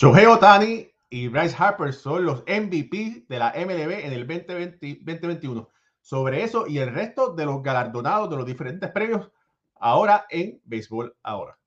Shohei Otani y Bryce Harper son los MVP de la MLB en el 2020, 2021. Sobre eso y el resto de los galardonados de los diferentes premios ahora en Béisbol Ahora.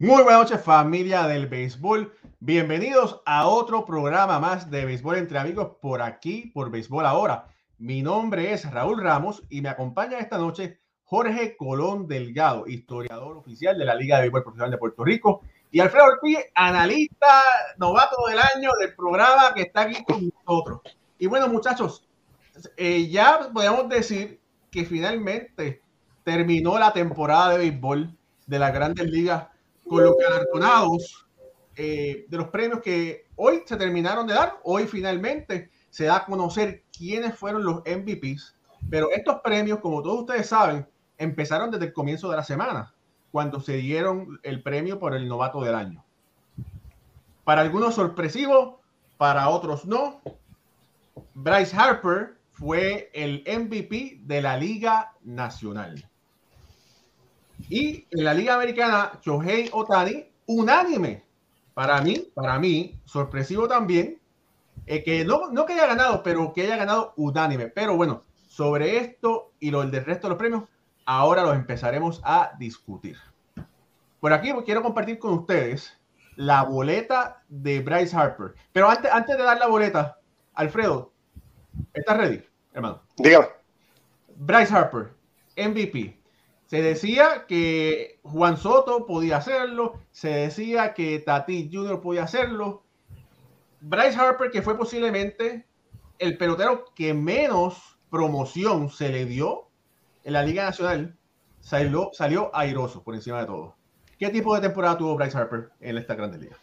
Muy buenas noches familia del béisbol. Bienvenidos a otro programa más de béisbol entre amigos por aquí, por béisbol ahora. Mi nombre es Raúl Ramos y me acompaña esta noche Jorge Colón Delgado, historiador oficial de la Liga de Béisbol Profesional de Puerto Rico, y Alfredo Ortiz, analista novato del año del programa que está aquí con nosotros. Y bueno, muchachos, eh, ya podemos decir que finalmente terminó la temporada de béisbol de las grandes ligas con los galardonados eh, de los premios que hoy se terminaron de dar. Hoy finalmente se da a conocer quiénes fueron los MVPs. Pero estos premios, como todos ustedes saben, empezaron desde el comienzo de la semana, cuando se dieron el premio por el novato del año. Para algunos sorpresivo, para otros no. Bryce Harper fue el MVP de la Liga Nacional. Y en la Liga Americana, Shohei Otani, unánime. Para mí, para mí, sorpresivo también, eh, que no, no que haya ganado, pero que haya ganado unánime. Pero bueno, sobre esto y lo del resto de los premios, ahora los empezaremos a discutir. Por aquí quiero compartir con ustedes la boleta de Bryce Harper. Pero antes, antes de dar la boleta, Alfredo, ¿estás ready, hermano? Dígame. Bryce Harper, MVP. Se decía que Juan Soto podía hacerlo, se decía que Tati Jr. podía hacerlo. Bryce Harper, que fue posiblemente el pelotero que menos promoción se le dio en la Liga Nacional, salió, salió airoso por encima de todo. ¿Qué tipo de temporada tuvo Bryce Harper en esta grande liga?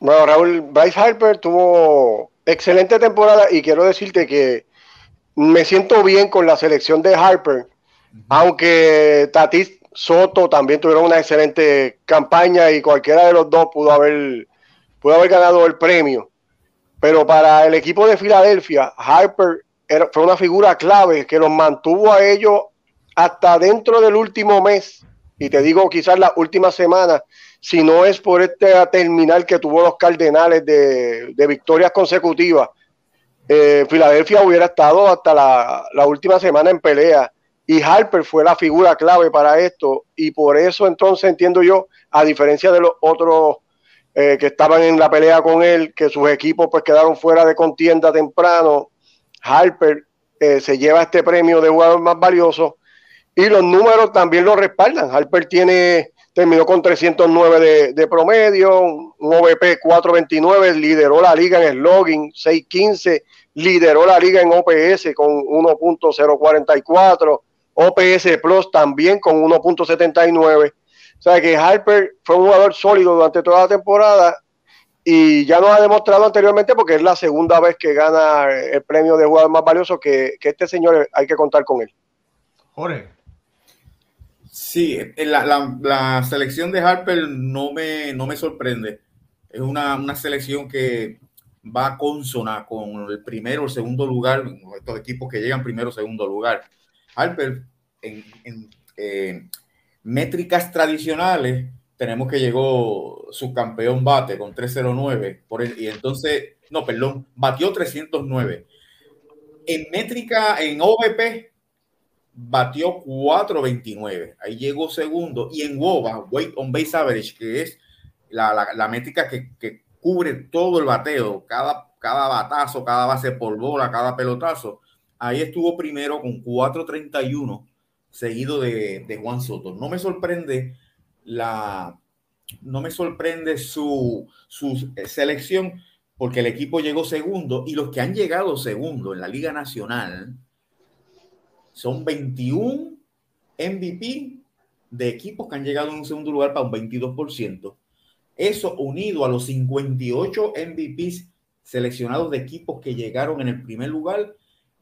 Bueno, Raúl, Bryce Harper tuvo excelente temporada y quiero decirte que me siento bien con la selección de Harper aunque Tatis Soto también tuvieron una excelente campaña y cualquiera de los dos pudo haber, pudo haber ganado el premio. Pero para el equipo de Filadelfia, Harper fue una figura clave que los mantuvo a ellos hasta dentro del último mes. Y te digo, quizás la última semana, si no es por este terminal que tuvo los Cardenales de, victorias consecutivas, eh, Filadelfia hubiera estado hasta la última semana en pelea y Harper fue la figura clave para esto y por eso entonces entiendo yo, a diferencia de los otros eh, que estaban en la pelea con él, que sus equipos pues quedaron fuera de contienda temprano, Harper eh, se lleva este premio de jugador más valioso y los números también lo respaldan. Harper tiene terminó con 309 de, de promedio, un OVP 429, lideró la liga en el login 615, lideró la liga en OPS con 1.044 OPS Plus también con 1.79. O sea que Harper fue un jugador sólido durante toda la temporada y ya nos ha demostrado anteriormente porque es la segunda vez que gana el premio de jugador más valioso que, este señor hay que contar con él. Jorge. Sí, la, la, selección de Harper no me, no me sorprende. Es una, una selección que va consona con el primero o segundo lugar, estos equipos que llegan primero o segundo lugar. Harper, en, eh, métricas tradicionales, tenemos que llegó su campeón bate con 309, por y entonces, no, perdón, batió 309. En métrica, en OVP, batió 429, ahí llegó segundo, y en WOBA, Weight on Base Average, que es la, métrica que, que, cubre todo el bateo, cada, cada batazo, cada base por bola, cada pelotazo, Ahí estuvo primero con 4.31, seguido de, Juan Soto. No me sorprende la, no me sorprende su, su selección, porque el equipo llegó segundo y los que han llegado segundo en la Liga Nacional son 21 MVP de equipos que han llegado en un segundo lugar para un 22%. Eso unido a los 58 MVPs seleccionados de equipos que llegaron en el primer lugar,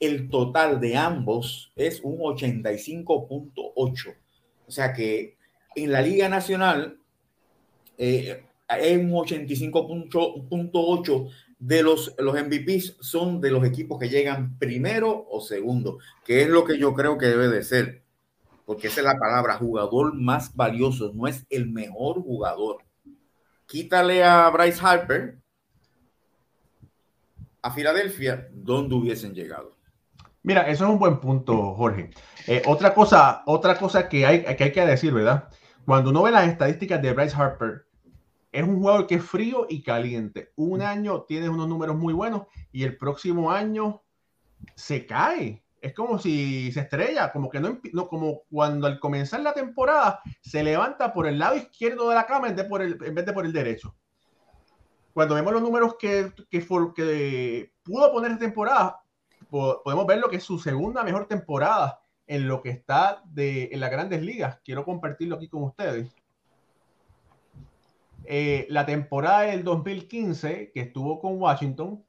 el total de ambos es un 85.8. O sea que en la Liga Nacional eh, un 85.8 de los, los MVPs son de los equipos que llegan primero o segundo, que es lo que yo creo que debe de ser, porque esa es la palabra, jugador más valioso, no es el mejor jugador. Quítale a Bryce Harper a Filadelfia, donde hubiesen llegado. Mira, eso es un buen punto, Jorge. Eh, otra cosa, otra cosa que hay, que hay que decir, ¿verdad? Cuando uno ve las estadísticas de Bryce Harper, es un jugador que es frío y caliente. Un año tiene unos números muy buenos y el próximo año se cae. Es como si se estrella, como que no, como cuando al comenzar la temporada se levanta por el lado izquierdo de la cama en vez de por el, en vez de por el derecho. Cuando vemos los números que, que, que pudo poner esta podemos ver lo que es su segunda mejor temporada en lo que está de, en las grandes ligas. Quiero compartirlo aquí con ustedes. Eh, la temporada del 2015 que estuvo con Washington,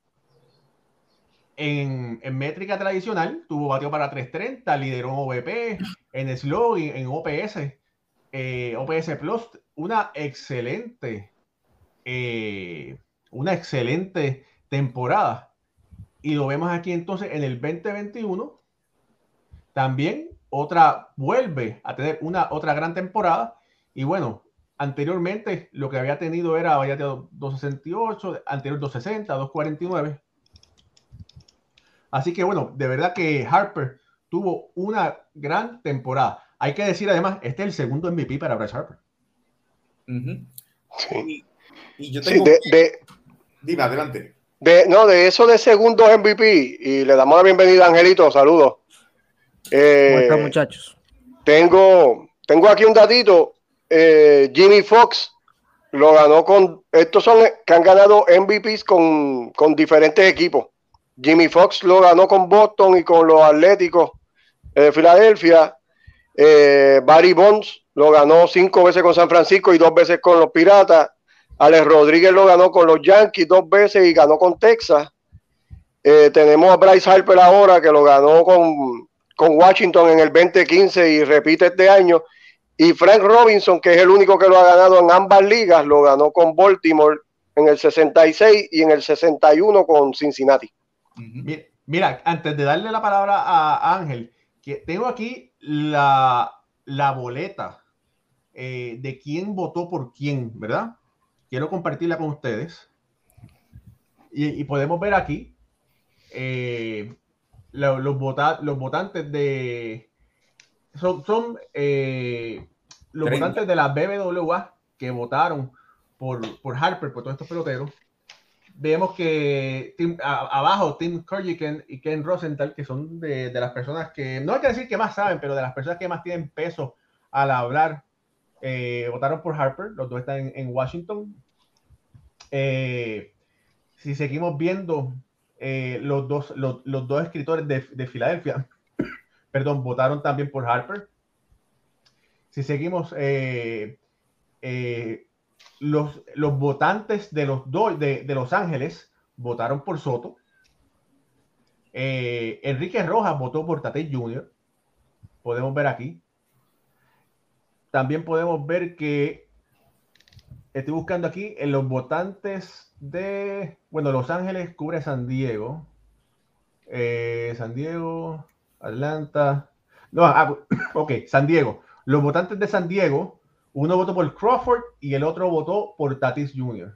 en, métrica tradicional, tuvo bateo para 330, lideró en OVP, en slow, en OPS, eh, OPS Plus, una excelente, eh, una excelente temporada. Y lo vemos aquí entonces en el 2021, también otra, vuelve a tener una otra gran temporada. Y bueno, Anteriormente lo que había tenido era había tenido 268, anterior 260, 249. Así que bueno, de verdad que Harper tuvo una gran temporada. Hay que decir además, este es el segundo MVP para Bryce Harper. Sí. Y, yo tengo... de, Dime, adelante. De, no, de eso de segundo MVP, y le damos la bienvenida a Angelito, saludos. Eh, muchachos? Tengo, tengo aquí un datito eh, Jimmy Fox lo ganó con. Estos son que han ganado MVPs con, diferentes equipos. Jimmy Fox lo ganó con Boston y con los Atléticos de Filadelfia. Eh, Barry Bonds lo ganó cinco veces con San Francisco y dos veces con los Piratas. Alex Rodríguez lo ganó con los Yankees dos veces y ganó con Texas. Eh, tenemos a Bryce Harper ahora que lo ganó con, con Washington en el 2015 y repite este año. Y Frank Robinson, que es el único que lo ha ganado en ambas ligas, lo ganó con Baltimore en el 66 y en el 61 con Cincinnati. mira, antes de darle la palabra a Ángel, que tengo aquí la, boleta eh, de quién votó por quién, ¿verdad? Quiero compartirla con ustedes. Y, podemos ver aquí eh, los, los votantes de, son, eh, los votantes de la BBWA que votaron por, por Harper, por todos estos peloteros. Vemos que abajo Tim Kurgiken y Ken Rosenthal, que son de, las personas que, no hay que decir que más saben, pero de las personas que más tienen peso al hablar, eh, votaron por Harper. Los dos están en, Washington. Eh, si seguimos viendo los, dos, los, dos escritores de, de Filadelfia, perdón, votaron también por Harper. Si seguimos, eh, eh, los, los, votantes de los, de, Los Ángeles votaron por Soto. Eh, Enrique Rojas votó por Tate Jr. Podemos ver aquí. También podemos ver que estoy buscando aquí en los votantes de, bueno, Los Ángeles cubre San Diego. San Diego, Atlanta. No, ah, ok, San Diego. Los votantes de San Diego, uno votó por Crawford y el otro votó por Tatis Jr.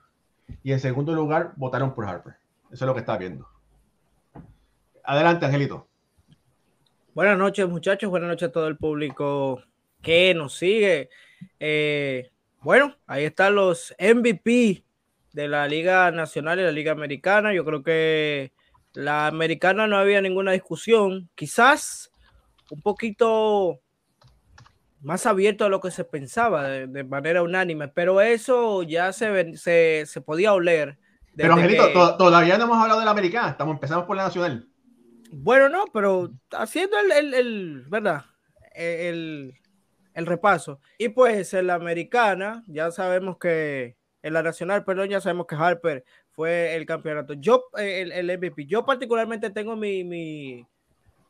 Y en segundo lugar votaron por Harper. Eso es lo que está viendo. Adelante, Angelito. Buenas noches, muchachos. Buenas noches a todo el público que nos sigue. Eh, bueno, ahí están los MVP de la Liga Nacional y la Liga Americana. Yo creo que la americana no había ninguna discusión, quizás un poquito más abierto a lo que se pensaba de, manera unánime, pero eso ya se, se, se, podía oler Pero Angelito, todavía no hemos hablado de la americana, estamos empezamos por la nacional. Bueno, no, pero haciendo el, el, ¿verdad? El, el, repaso. Y pues en la americana, ya sabemos que, en la nacional, perdón, ya sabemos que Harper fue el campeonato. Yo, eh, el, el MVP, yo particularmente tengo mi, mi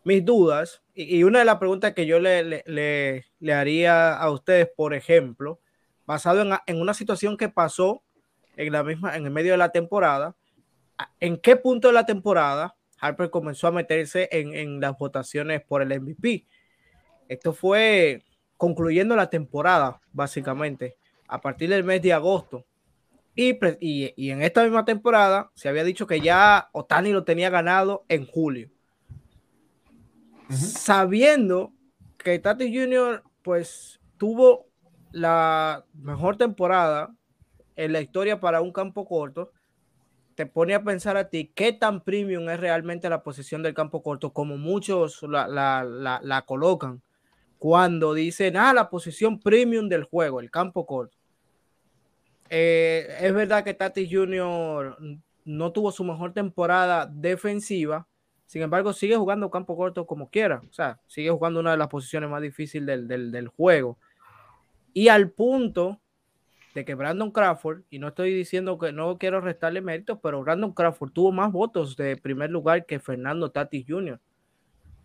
mis dudas, y, una de las preguntas que yo le, le, le, haría a ustedes, por ejemplo, basado en, en, una situación que pasó en la misma, en el medio de la temporada, ¿en qué punto de la temporada Harper comenzó a meterse en, en las votaciones por el MVP? Esto fue concluyendo la temporada, básicamente, a partir del mes de agosto. Y, y, y, en esta misma temporada se había dicho que ya Otani lo tenía ganado en julio. Sabiendo que Tati Junior pues tuvo la mejor temporada en la historia para un campo corto, te pone a pensar a ti qué tan premium es realmente la posición del campo corto, como muchos la, la, la, colocan cuando dicen, ah, la posición premium del juego, el campo corto. Eh, es verdad que Tati Junior no tuvo su mejor temporada defensiva, sin embargo, sigue jugando campo corto como quiera. O sea, sigue jugando una de las posiciones más difíciles del, juego. Y al punto de que Brandon Crawford, y no estoy diciendo que no quiero restarle méritos, pero Brandon Crawford tuvo más votos de primer lugar que Fernando Tatis Jr.,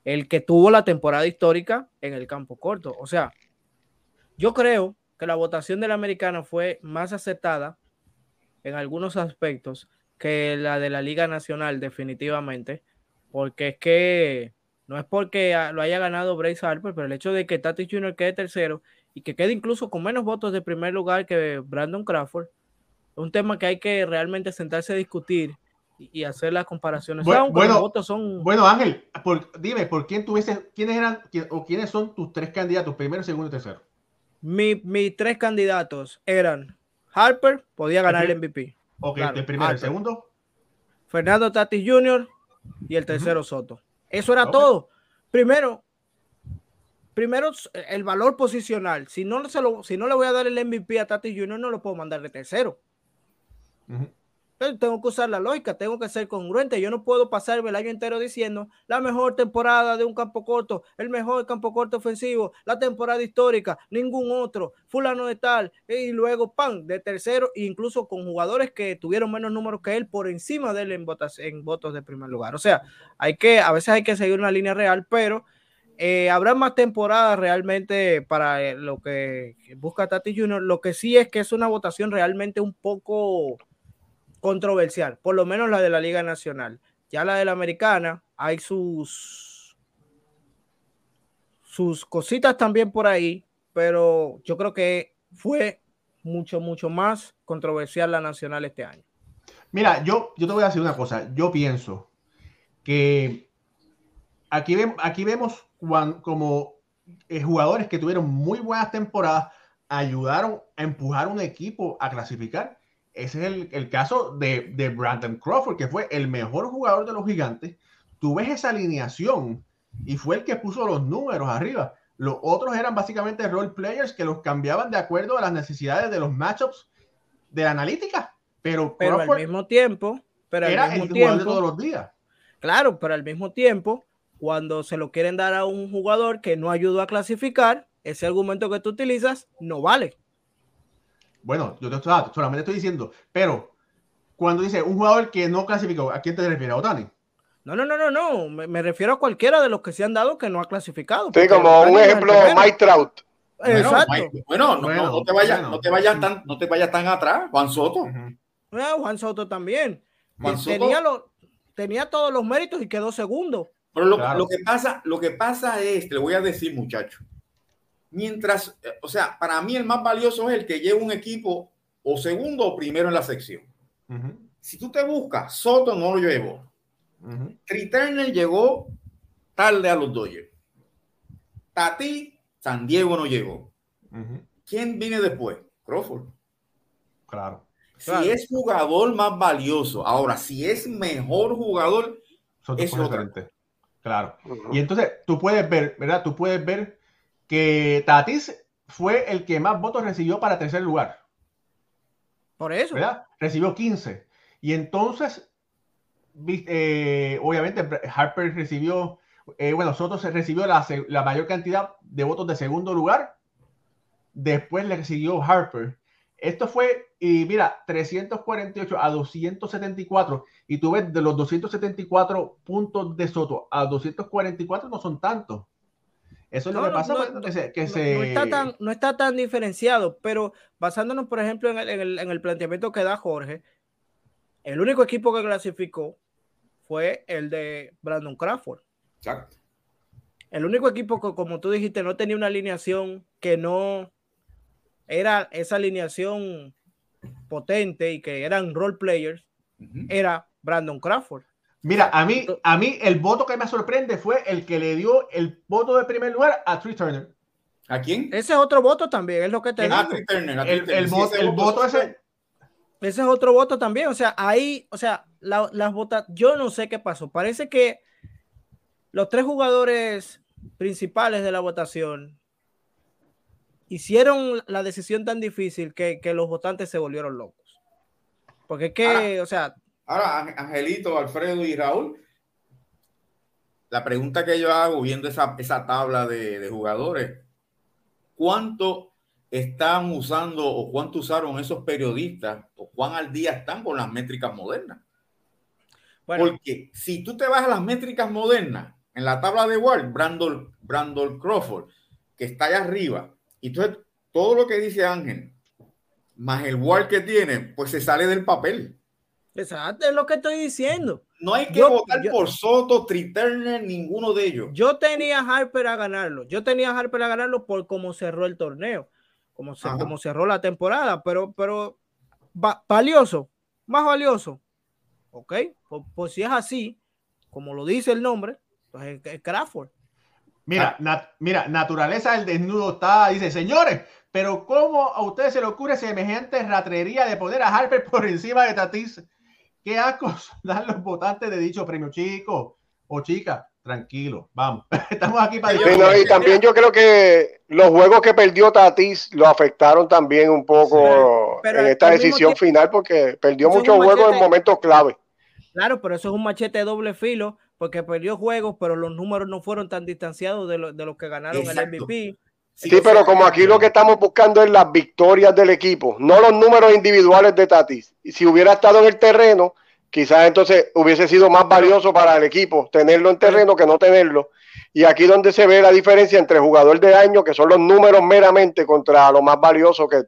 el que tuvo la temporada histórica en el campo corto. O sea, yo creo que la votación del americano fue más aceptada en algunos aspectos que la de la Liga Nacional, definitivamente porque es que no es porque lo haya ganado Bryce Harper, pero el hecho de que Tatis Jr. quede tercero y que quede incluso con menos votos de primer lugar que Brandon Crawford, es un tema que hay que realmente sentarse a discutir y, hacer las comparaciones. Bueno, bueno, votos son... bueno Ángel, dime, ¿por quién tuviste, quiénes eran o quiénes son tus tres candidatos, primero, segundo y tercero? mis tres candidatos eran Harper, podía ganar el MVP. Ok, el primero, el segundo. Fernando Tatis Jr., y el tercero Soto. Eso era todo. Primero, primero el valor posicional. Si no, se lo, si no le voy a dar el MVP a Tati Junior, no lo puedo mandar de tercero tengo que usar la lógica, tengo que ser congruente. Yo no puedo pasarme el año entero diciendo la mejor temporada de un campo corto, el mejor campo corto ofensivo, la temporada histórica, ningún otro, fulano de tal, y luego pan de tercero, incluso con jugadores que tuvieron menos números que él por encima de él en, votos, en votos de primer lugar. O sea, hay que, a veces hay que seguir una línea real, pero eh, habrá más temporadas realmente para eh, lo que busca Tati Junior. Lo que sí es que es una votación realmente un poco controversial, por lo menos la de la Liga Nacional. Ya la de la Americana, hay sus, sus cositas también por ahí, pero yo creo que fue mucho, mucho más controversial la Nacional este año. Mira, yo, yo te voy a decir una cosa. Yo pienso que aquí, aquí vemos como eh, jugadores que tuvieron muy buenas temporadas ayudaron a empujar un equipo a clasificar ese es el, caso de, de, Brandon Crawford, que fue el mejor jugador de los gigantes. Tú ves esa alineación y fue el que puso los números arriba. Los otros eran básicamente role players que los cambiaban de acuerdo a las necesidades de los matchups de la analítica. Pero, pero al mismo tiempo, pero era el jugador de todos los días. Claro, pero al mismo tiempo, cuando se lo quieren dar a un jugador que no ayudó a clasificar, ese argumento que tú utilizas no vale. Bueno, yo te, solamente estoy diciendo, pero cuando dice un jugador que no clasificó, ¿a quién te refieres? ¿A Otani? No, no, no, no, no. Me, refiero a cualquiera de los que se han dado que no ha clasificado. Sí, como un ejemplo, Mike Trout. Exacto. Bueno, no, te vayas, no te vayas tan, no te vayas tan atrás, Juan Soto. Juan Soto también. Tenía, tenía todos los méritos y quedó segundo. Pero lo, lo, que pasa, lo que pasa es, te voy a decir, muchacho, Mientras, eh, o sea, para mí el más valioso es el que lleva un equipo o segundo o primero en la sección. Si tú te buscas, Soto no lo llevó. Uh llegó tarde a los Dodgers. Tati, San Diego no llegó. ¿Quién viene después? Crawford. Claro. Si es jugador más valioso, ahora, si es mejor jugador, es diferente. Claro. Y entonces tú puedes ver, ¿verdad? Tú puedes ver que Tatis fue el que más votos recibió para tercer lugar. Por eso. ¿verdad? Recibió 15. Y entonces, eh, obviamente, Harper recibió, eh, bueno, Soto se recibió la, la, mayor cantidad de votos de segundo lugar. Después le siguió Harper. Esto fue, y mira, 348 a 274. Y tú ves de los 274 puntos de Soto a 244 no son tantos. Eso es lo que pasa. No, pues, que, se, no, está tan, no está tan diferenciado, pero basándonos, por ejemplo, en el, en el, planteamiento que da Jorge, el único equipo que clasificó fue el de Brandon Crawford. Exacto. El único equipo que, como tú dijiste, no tenía una alineación que no era esa alineación potente y que eran role players, era Brandon Crawford. Mira, a mí, a mí el voto que me sorprende fue el que le dio el voto de primer lugar a Tree Turner. ¿A quién? Ese es otro voto también, es lo que te digo. el, voto, ese. Ese es otro voto también. O sea, ahí, o sea, las votas, yo no sé qué pasó. Parece que los tres jugadores principales de la votación hicieron la decisión tan difícil que, que los votantes se volvieron locos. Porque es que, o sea, Ahora, Angelito, Alfredo y Raúl, la pregunta que yo hago viendo esa, esa tabla de, jugadores, ¿cuánto están usando o cuánto usaron esos periodistas o cuán al día están con las métricas modernas? Porque si tú te vas a las métricas modernas, en la tabla de Ward, Brandon, Brandon Crawford, que está allá arriba, y entonces todo lo que dice Ángel, más el Ward que tiene, pues se sale del papel. Exacto, es lo que estoy diciendo. No hay que votar por Soto, Triturner, ninguno de ellos. Yo tenía a Harper a ganarlo. Yo tenía a Harper a ganarlo por cómo cerró el torneo, como, se, como cerró la temporada, pero, pero valioso, más valioso. Ok, pues, pues, si es así, como lo dice el nombre, pues es, Crawford. Mira, mira, naturaleza del desnudo está, dice, señores, pero ¿cómo a ustedes se le ocurre semejante ratrería de poner a Harper por encima de Tatis? ¿Qué ascos dan los votantes de dicho premio, chico o chica? Tranquilo, vamos. Estamos aquí para. y también yo creo que los juegos que perdió Tatis lo afectaron también un poco en esta decisión final porque perdió muchos juegos en momentos clave. Claro, pero eso es un machete de doble filo porque perdió juegos, pero los números no fueron tan distanciados de, de los que ganaron el MVP. Sí, pero como aquí lo que estamos buscando es las victorias del equipo, no los números individuales de Tatis. Y si hubiera estado en el terreno, quizás entonces hubiese sido más valioso para el equipo tenerlo en terreno que no tenerlo. Y aquí donde se ve la diferencia entre jugador de año, que son los números meramente, contra lo más valioso que,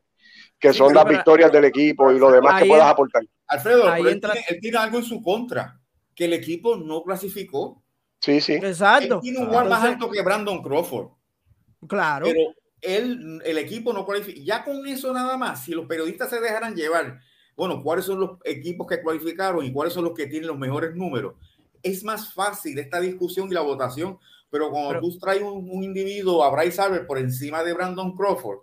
que son las victorias del equipo y lo demás que puedas aportar. Alfredo, él, tiene, algo en su contra, que el equipo no clasificó. Sí, sí. Exacto. Él tiene un jugador más alto que Brandon Crawford. Claro. Pero él, el equipo no cualifica. Ya con eso nada más, si los periodistas se dejaran llevar, bueno, cuáles son los equipos que cualificaron y cuáles son los que tienen los mejores números, es más fácil esta discusión y la votación. Pero cuando tú traes un, individuo a Bryce Harper por encima de Brandon Crawford,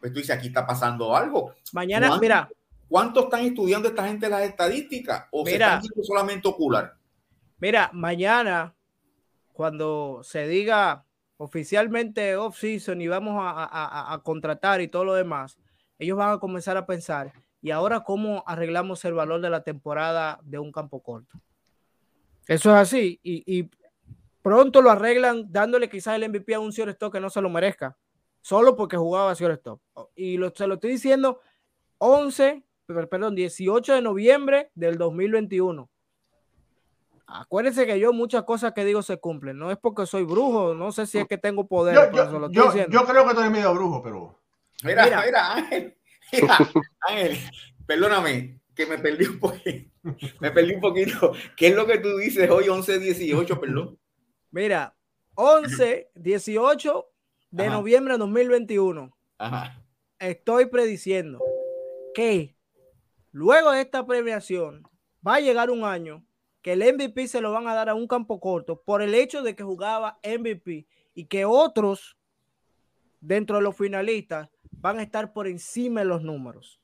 pues tú dices, aquí está pasando algo. Mañana, mira. ¿Cuánto están estudiando esta gente las estadísticas? ¿O mira, se están solamente ocular? Mira, mañana, cuando se diga oficialmente off-season y vamos a, contratar y todo lo demás, ellos van a comenzar a pensar, ¿y ahora cómo arreglamos el valor de la temporada de un campo corto? Eso es así, y, pronto lo arreglan dándole quizás el MVP a un Stop que no se lo merezca, solo porque jugaba Stop. Y lo, se lo estoy diciendo 11, perdón, 18 de noviembre del 2021 Acuérdense que yo muchas cosas que digo se cumplen. No es porque soy brujo, no sé si es que tengo poder. Yo, creo que tú eres medio brujo, pero. Mira, mira, Ángel. Ángel, perdóname, que me perdí un poquito. Me perdí un poquito. ¿Qué es lo que tú dices hoy, 11, 18, perdón? Mira, 11, 18 de noviembre de 2021. Ajá. Estoy prediciendo que luego de esta premiación va a llegar un año que el MVP se lo van a dar a un campo corto por el hecho de que jugaba MVP y que otros dentro de los finalistas van a estar por encima de los números.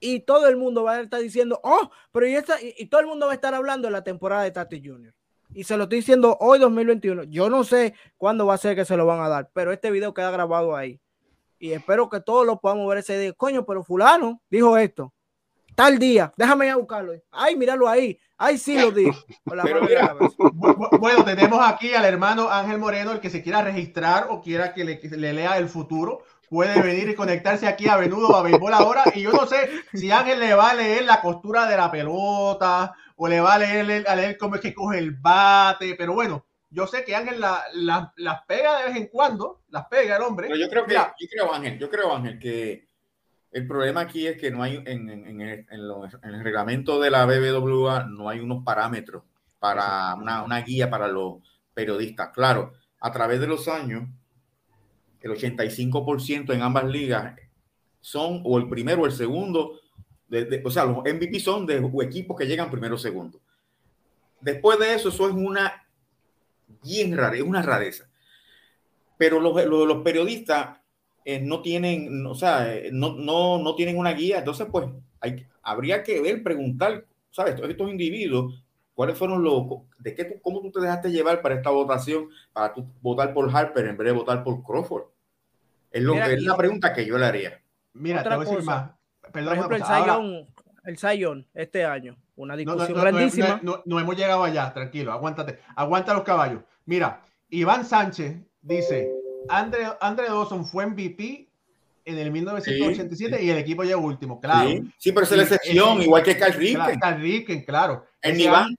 Y todo el mundo va a estar diciendo, oh, pero y, esta, y, todo el mundo va a estar hablando de la temporada de Tati Jr. Y se lo estoy diciendo hoy 2021. Yo no sé cuándo va a ser que se lo van a dar, pero este video queda grabado ahí. Y espero que todos lo podamos ver ese día. Coño, pero fulano dijo esto. Tal día, déjame ir a buscarlo. Ay, míralo ahí. Ay, sí lo di. bueno, tenemos aquí al hermano Ángel Moreno, el que se quiera registrar o quiera que le, le lea el futuro puede venir y conectarse aquí a Venudo a Béisbol ahora. Y yo no sé si Ángel le va a leer la costura de la pelota o le va a leer, a leer cómo es que coge el bate, pero bueno, yo sé que Ángel las pega de vez en cuando, las pega el hombre. yo creo que, yo creo, Ángel, yo creo, Ángel, que el problema aquí es que no hay, en, en, en, el reglamento de la BBWA, no hay unos parámetros para una, una guía para los periodistas. Claro, a través de los años, el 85% en ambas ligas son o el primero o el segundo, o sea, los MVP son de equipos que llegan primero o segundo. Después de eso, eso es una bien rara, es una rareza. Pero los, los, periodistas eh, no tienen, o sea, eh, no, no, no, tienen una guía, entonces pues hay, habría que ver, preguntar, ¿sabes? Estos, estos individuos, ¿cuáles fueron los, de qué, cómo tú te dejaste llevar para esta votación, para tú votar por Harper en vez de votar por Crawford? Es, lo, es la pregunta que yo le haría. Mira, te voy a decir más. Perdón, por ejemplo, el Zion, este año, una discusión grandísima. No, hemos llegado allá, tranquilo, aguántate, aguanta los caballos. Mira, Iván Sánchez dice, Andre, Andre Dawson fue MVP en el 1987 y el equipo llegó último, claro. Sí, pero es la excepción, igual que Carl Ricken. Carl Ricken, claro. En Iván.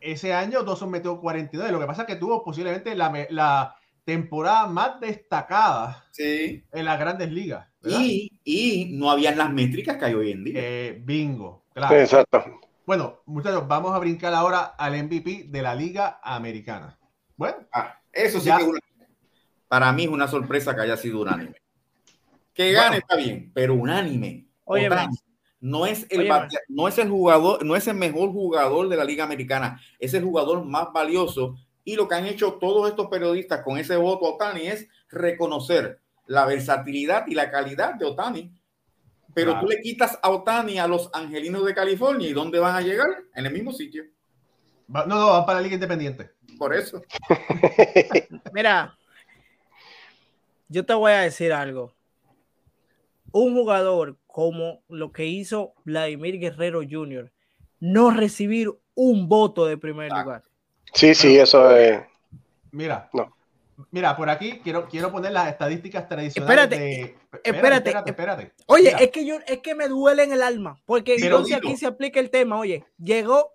ese año Dawson metió 42, lo que pasa es que tuvo posiblemente la, la temporada más destacada en las grandes ligas. Y, y, no habían las métricas que hay hoy en día. Eh, bingo, claro. Exacto. Bueno, muchachos, vamos a brincar ahora al MVP de la Liga Americana. Bueno, ah, eso sí que para mí es una sorpresa que haya sido unánime. Que gane está bien, pero unánime. Oye, no es el no es el jugador, no es el mejor jugador de la Liga Americana, es el jugador más valioso y lo que han hecho todos estos periodistas con ese voto a Otani es reconocer la versatilidad y la calidad de Otani. Pero tú le quitas a Otani a los angelinos de California y ¿dónde van a llegar? En el mismo sitio. No, no, van para la Liga Independiente. Por eso. Mira, yo te voy a decir algo. Un jugador como lo que hizo Vladimir Guerrero Jr., no recibir un voto de primer lugar. Sí, sí, eso es. Mira, no. Mira, por aquí quiero, quiero poner las estadísticas tradicionales. Espérate, espérate, espérate, espérate, Oye, es que yo, es que me duele en el alma, porque entonces aquí se aplica el tema. Oye, llegó,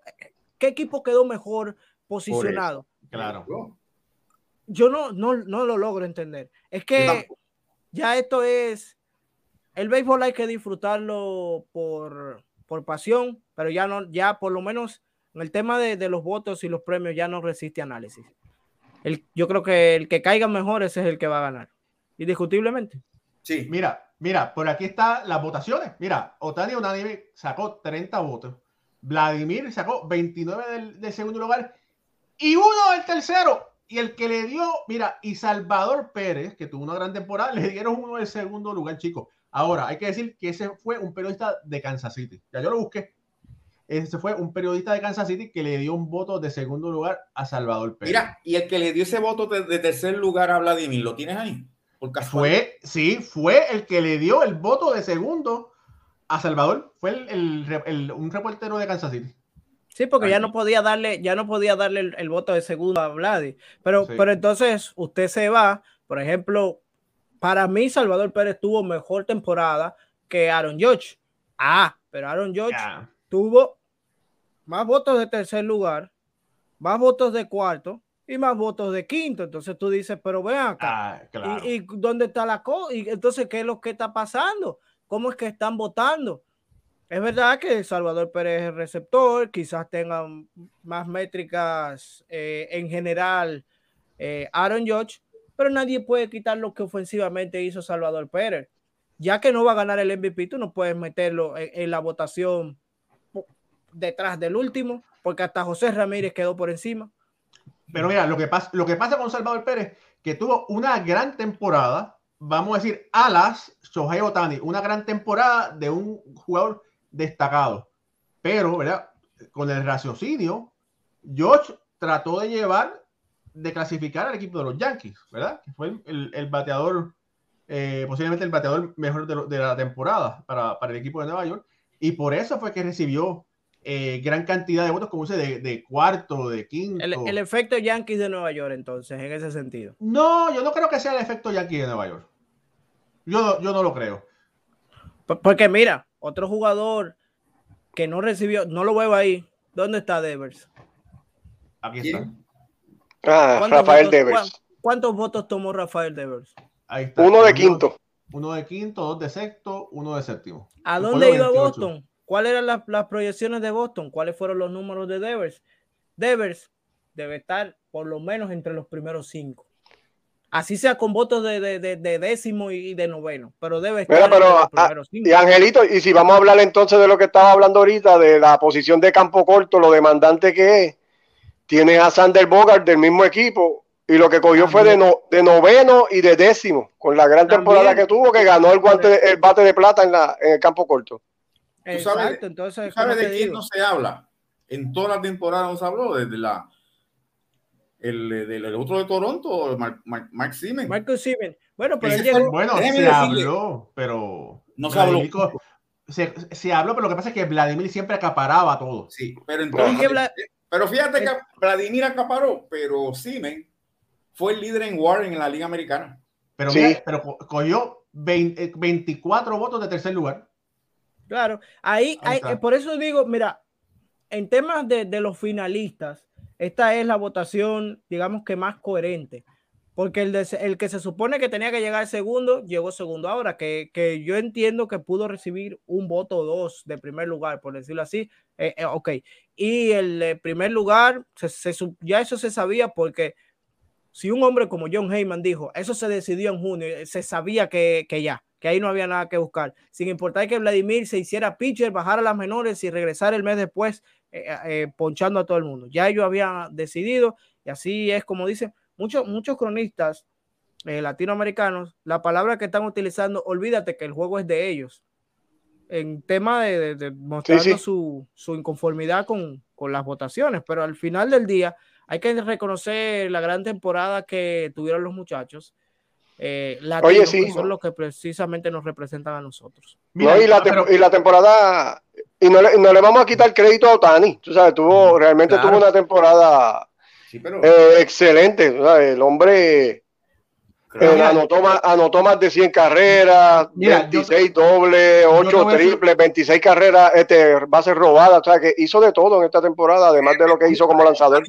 ¿qué equipo quedó mejor posicionado? Claro. Yo no, no, no lo logro entender. Es que ya esto es. El béisbol hay que disfrutarlo por, por pasión, pero ya no, ya por lo menos en el tema de, los votos y los premios ya no resiste análisis. El, yo creo que el que caiga mejor ese es el que va a ganar, indiscutiblemente. Sí, mira, mira, por aquí están las votaciones. Mira, Otani Unánime sacó 30 votos. Vladimir sacó 29 del, segundo lugar y uno del tercero. Y el que le dio, mira, y Salvador Pérez, que tuvo una gran temporada, le dieron uno del segundo lugar, chicos. Ahora, hay que decir que ese fue un periodista de Kansas City. Ya yo lo busqué. Ese fue un periodista de Kansas City que le dio un voto de segundo lugar a Salvador Pérez. Mira, y el que le dio ese voto de, tercer lugar a Vladimir, ¿lo tienes ahí? fue, sí, fue el que le dio el voto de segundo a Salvador. Fue el, un reportero de Kansas City. Sí, porque ya no podía darle, ya no podía darle el, voto de segundo a Vladimir. Pero, pero entonces usted se va, por ejemplo, para mí Salvador Pérez tuvo mejor temporada que Aaron George. Ah, pero Aaron George tuvo más votos de tercer lugar, más votos de cuarto y más votos de quinto. Entonces tú dices, pero ven acá, ah, ¿y, dónde está la cosa? Y entonces, ¿qué es lo que está pasando? ¿Cómo es que están votando? Es verdad que Salvador Pérez es receptor, quizás tengan más métricas eh, en general eh, Aaron George, pero nadie puede quitar lo que ofensivamente hizo Salvador Pérez. Ya que no va a ganar el MVP, tú no puedes meterlo en la votación detrás del último, porque hasta José Ramírez quedó por encima. Pero mira, lo que pasa, lo que pasa con Salvador Pérez, que tuvo una gran temporada, vamos a decir, alas, Shohei Otani, una gran temporada de un jugador destacado. Pero, ¿verdad? Con el raciocinio, George trató de llevar, de clasificar al equipo de los Yankees, ¿verdad? Que fue el, bateador, eh, posiblemente el bateador mejor de, la temporada para, para, el equipo de Nueva York Y por eso fue que recibió eh, gran cantidad de votos, como dice, de, de cuarto, de quinto. El, el, efecto Yankees de Nueva York, entonces, en ese sentido. No, yo no creo que sea el efecto Yankees de Nueva York. Yo, yo no lo creo. Porque mira, otro jugador que no recibió, no lo veo ahí. ¿Dónde está Devers? Aquí está. Ah, Rafael votos, Devers. ¿Cuántos votos tomó Rafael Devers? Ahí está. Uno de quinto. Uno de quinto, dos de sexto, uno de séptimo. ¿A dónde iba Boston? ¿Cuáles eran las, las, proyecciones de Boston? ¿Cuáles fueron los números de Devers? Devers debe estar por lo menos entre los primeros cinco. Así sea con votos de, de, de, de décimo y de noveno, pero debe estar Mira, pero, cinco. Y Angelito, y si vamos a hablar entonces de lo que estaba hablando ahorita, de la posición de campo corto, lo demandante que es, tiene a Sander Bogart del mismo equipo, y lo que cogió También. fue de, no, de, noveno y de décimo, con la gran También. temporada que tuvo, que ganó el guante, el bate de plata en, la, en el campo corto. Exacto, ¿Tú sabes, entonces, ¿tú sabes de quién digo? no se habla? En toda la temporada no se habló, desde la el, del el otro de Toronto, Mark, Mark, Mark Siemens. Marcus Siemens. Bueno, pero él llegó, bueno, se decirle, habló, pero no se habló. Se, se, habló, pero lo que pasa es que Vladimir siempre acaparaba todo. Sí, pero entonces, Vlad... pero fíjate que Vladimir acaparó, pero Siemens fue el líder en Warren en la Liga Americana. Pero, sí. mira, pero cogió 20, 24 votos de tercer lugar. Claro, ahí, ahí hay, por eso digo, mira, en temas de, de, los finalistas, esta es la votación, digamos que más coherente, porque el, el que se supone que tenía que llegar segundo, llegó segundo ahora, que, que yo entiendo que pudo recibir un voto o dos de primer lugar, por decirlo así, eh, eh, ok, y el eh, primer lugar, se, se, ya eso se sabía porque si un hombre como John Heyman dijo, eso se decidió en junio, se sabía que, que ya, que ahí no había nada que buscar, sin importar que Vladimir se hiciera pitcher, bajara las menores y regresara el mes después eh, eh, ponchando a todo el mundo. Ya ellos habían decidido y así es como dicen muchos, muchos cronistas eh, latinoamericanos, la palabra que están utilizando, olvídate que el juego es de ellos. En tema de, de, de mostrando sí, sí. Su, su, inconformidad con, con las votaciones, pero al final del día hay que reconocer la gran temporada que tuvieron los muchachos. Eh, latinos, Oye, sí. que son los que precisamente nos representan a nosotros. Mira, no, y, la pero... y, la temporada, y no le, no le, vamos a quitar crédito a Otani, tú sabes, tuvo, realmente claro. tuvo una temporada sí, pero... eh, excelente, ¿sabes? el hombre eh, anotó, más, anotó, más, de 100 carreras, Mira, 26 yo, dobles, 8 triples, 26 carreras, este, bases robadas, o sea que hizo de todo en esta temporada, además de lo que hizo como lanzador.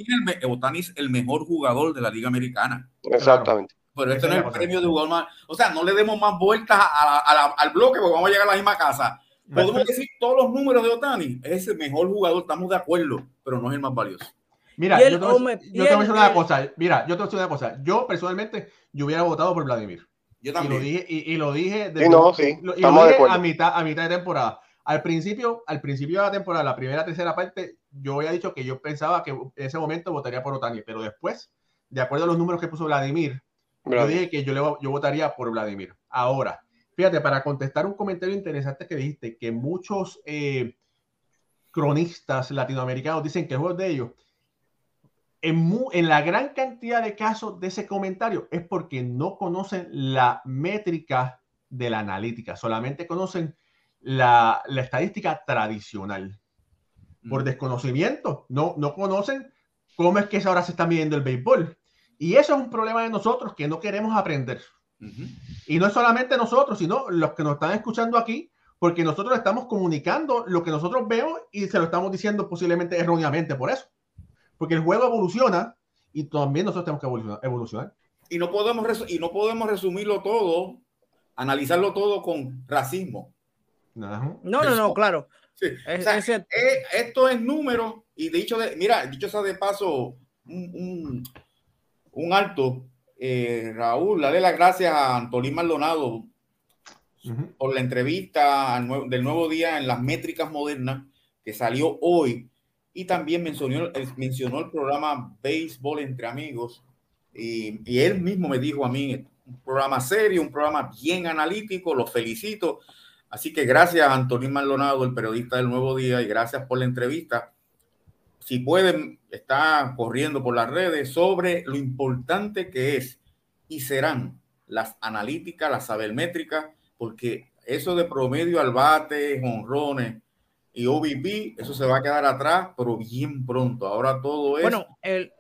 Otani es el mejor jugador de la Liga Americana. Exactamente. Claro pero este no es el premio de jugador más. O sea, no le demos más vueltas a la, a la, al bloque porque vamos a llegar a la misma casa. Podemos decir todos los números de Otani. Es el mejor jugador, estamos de acuerdo, pero no es el más valioso. Mira, yo, te, voy, yo te voy a decir una cosa. Mira, yo te voy a decir una cosa. Yo personalmente, yo hubiera votado por Vladimir. Yo también. Y lo dije, y, y lo dije, de, sí, no, sí, lo, y lo dije a, mitad, a mitad de temporada. Al principio, al principio de la temporada, la primera, tercera parte, yo había dicho que yo pensaba que en ese momento votaría por Otani, pero después, de acuerdo a los números que puso Vladimir, yo dije que yo, le, yo votaría por Vladimir. Ahora, fíjate, para contestar un comentario interesante que dijiste, que muchos eh, cronistas latinoamericanos dicen que el juego es de ellos. En, mu, en, la gran cantidad de casos de ese comentario es porque no conocen la métrica de la analítica, solamente conocen la, la estadística tradicional. Por desconocimiento, no, no conocen cómo es que ahora se está midiendo el béisbol. Y eso es un problema de nosotros que no queremos aprender. Uh -huh. Y no es solamente nosotros, sino los que nos están escuchando aquí, porque nosotros estamos comunicando lo que nosotros vemos y se lo estamos diciendo posiblemente erróneamente por eso. Porque el juego evoluciona y también nosotros tenemos que evolucionar. evolucionar. Y, no podemos y no podemos resumirlo todo, analizarlo todo con racismo. Uh -huh. No, no, no, claro. Sí. Es, o sea, es, es, esto es número y dicho de, mira, dicho sea de paso, un, un un alto. Eh, Raúl, dale las gracias a Antolín Maldonado uh -huh. por la entrevista del nuevo día en las métricas modernas que salió hoy y también mencionó, mencionó el programa Béisbol entre amigos y, y, él mismo me dijo a mí, un programa serio, un programa bien analítico, lo felicito. Así que gracias a Antolín Maldonado, el periodista del Nuevo Día, y gracias por la entrevista si pueden, está corriendo por las redes sobre lo importante que es y serán las analíticas, las sabermétricas, porque eso de promedio al bate, honrones, y OVP, eso se va a quedar atrás, pero bien pronto. Ahora todo es bueno, el,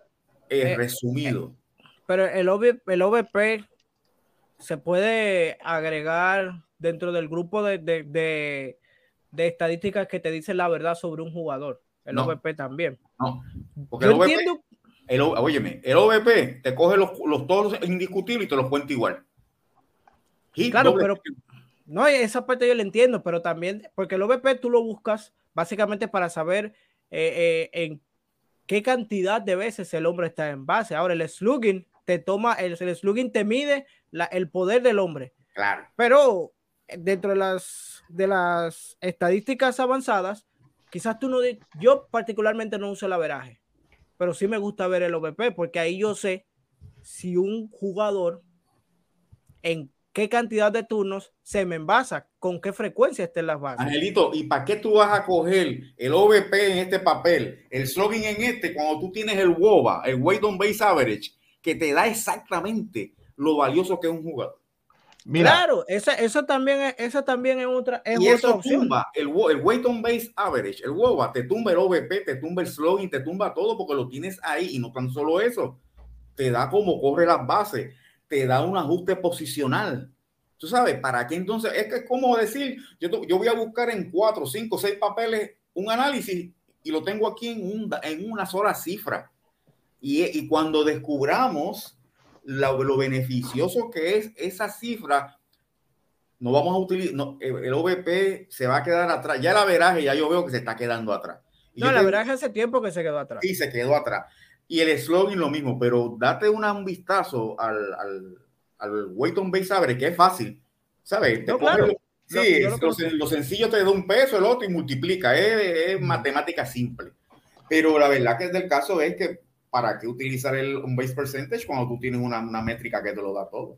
eh, resumido. pero el, el OVP se puede agregar dentro del grupo de, de, de, estadísticas que te dicen la verdad sobre un jugador. El OVP también. No, porque el OVP, entiendo... el, óyeme, el OVP te coge los, los todos indiscutibles y te los cuenta igual. claro, pero no, esa parte yo la entiendo, pero también, porque el OVP tú lo buscas básicamente para saber eh, eh, en qué cantidad de veces el hombre está en base. Ahora, el slugging te toma, el, el slugging te mide la, el poder del hombre. Claro. Pero eh, dentro de las, de las estadísticas avanzadas, quizás tú no, yo particularmente no uso el averaje, pero sí me gusta ver el OVP porque ahí yo sé si un jugador en qué cantidad de turnos se me envasa, con qué frecuencia está en las bases. Angelito, ¿y para qué tú vas a coger el OVP en este papel, el slogan en este, cuando tú tienes el WOBA, el Weight on Base Average, que te da exactamente lo valioso que es un jugador? Claro, esa, eso también es, esa también es otra. Es y eso tumba el, el weight on base average, el WOBA, te tumba el OVP, te tumba el slogan, te tumba todo porque lo tienes ahí y no tan solo eso, te da como corre las bases te da un ajuste posicional. Tú sabes, ¿para qué entonces? Es que es como decir, yo, yo voy a buscar en cuatro, cinco, seis papeles un análisis y lo tengo aquí en, un, en una sola cifra. Y, y cuando descubramos lo, lo, beneficioso que es esa cifra, no vamos a utilizar, no, el OVP se va a quedar atrás. Ya el veraje ya yo veo que se está quedando atrás. Y no, el veraje hace tiempo que se quedó atrás. Sí, se quedó atrás. Y el slogan lo mismo, pero date una, un vistazo al, al, al weight on base average, que es fácil, ¿sabes? No, claro. sí, lo, sencillo te da un peso, el otro y multiplica, es, matemática simple. Pero la verdad que es del caso es que ¿para qué utilizar el un base percentage cuando tú tienes una, una métrica que te lo da todo?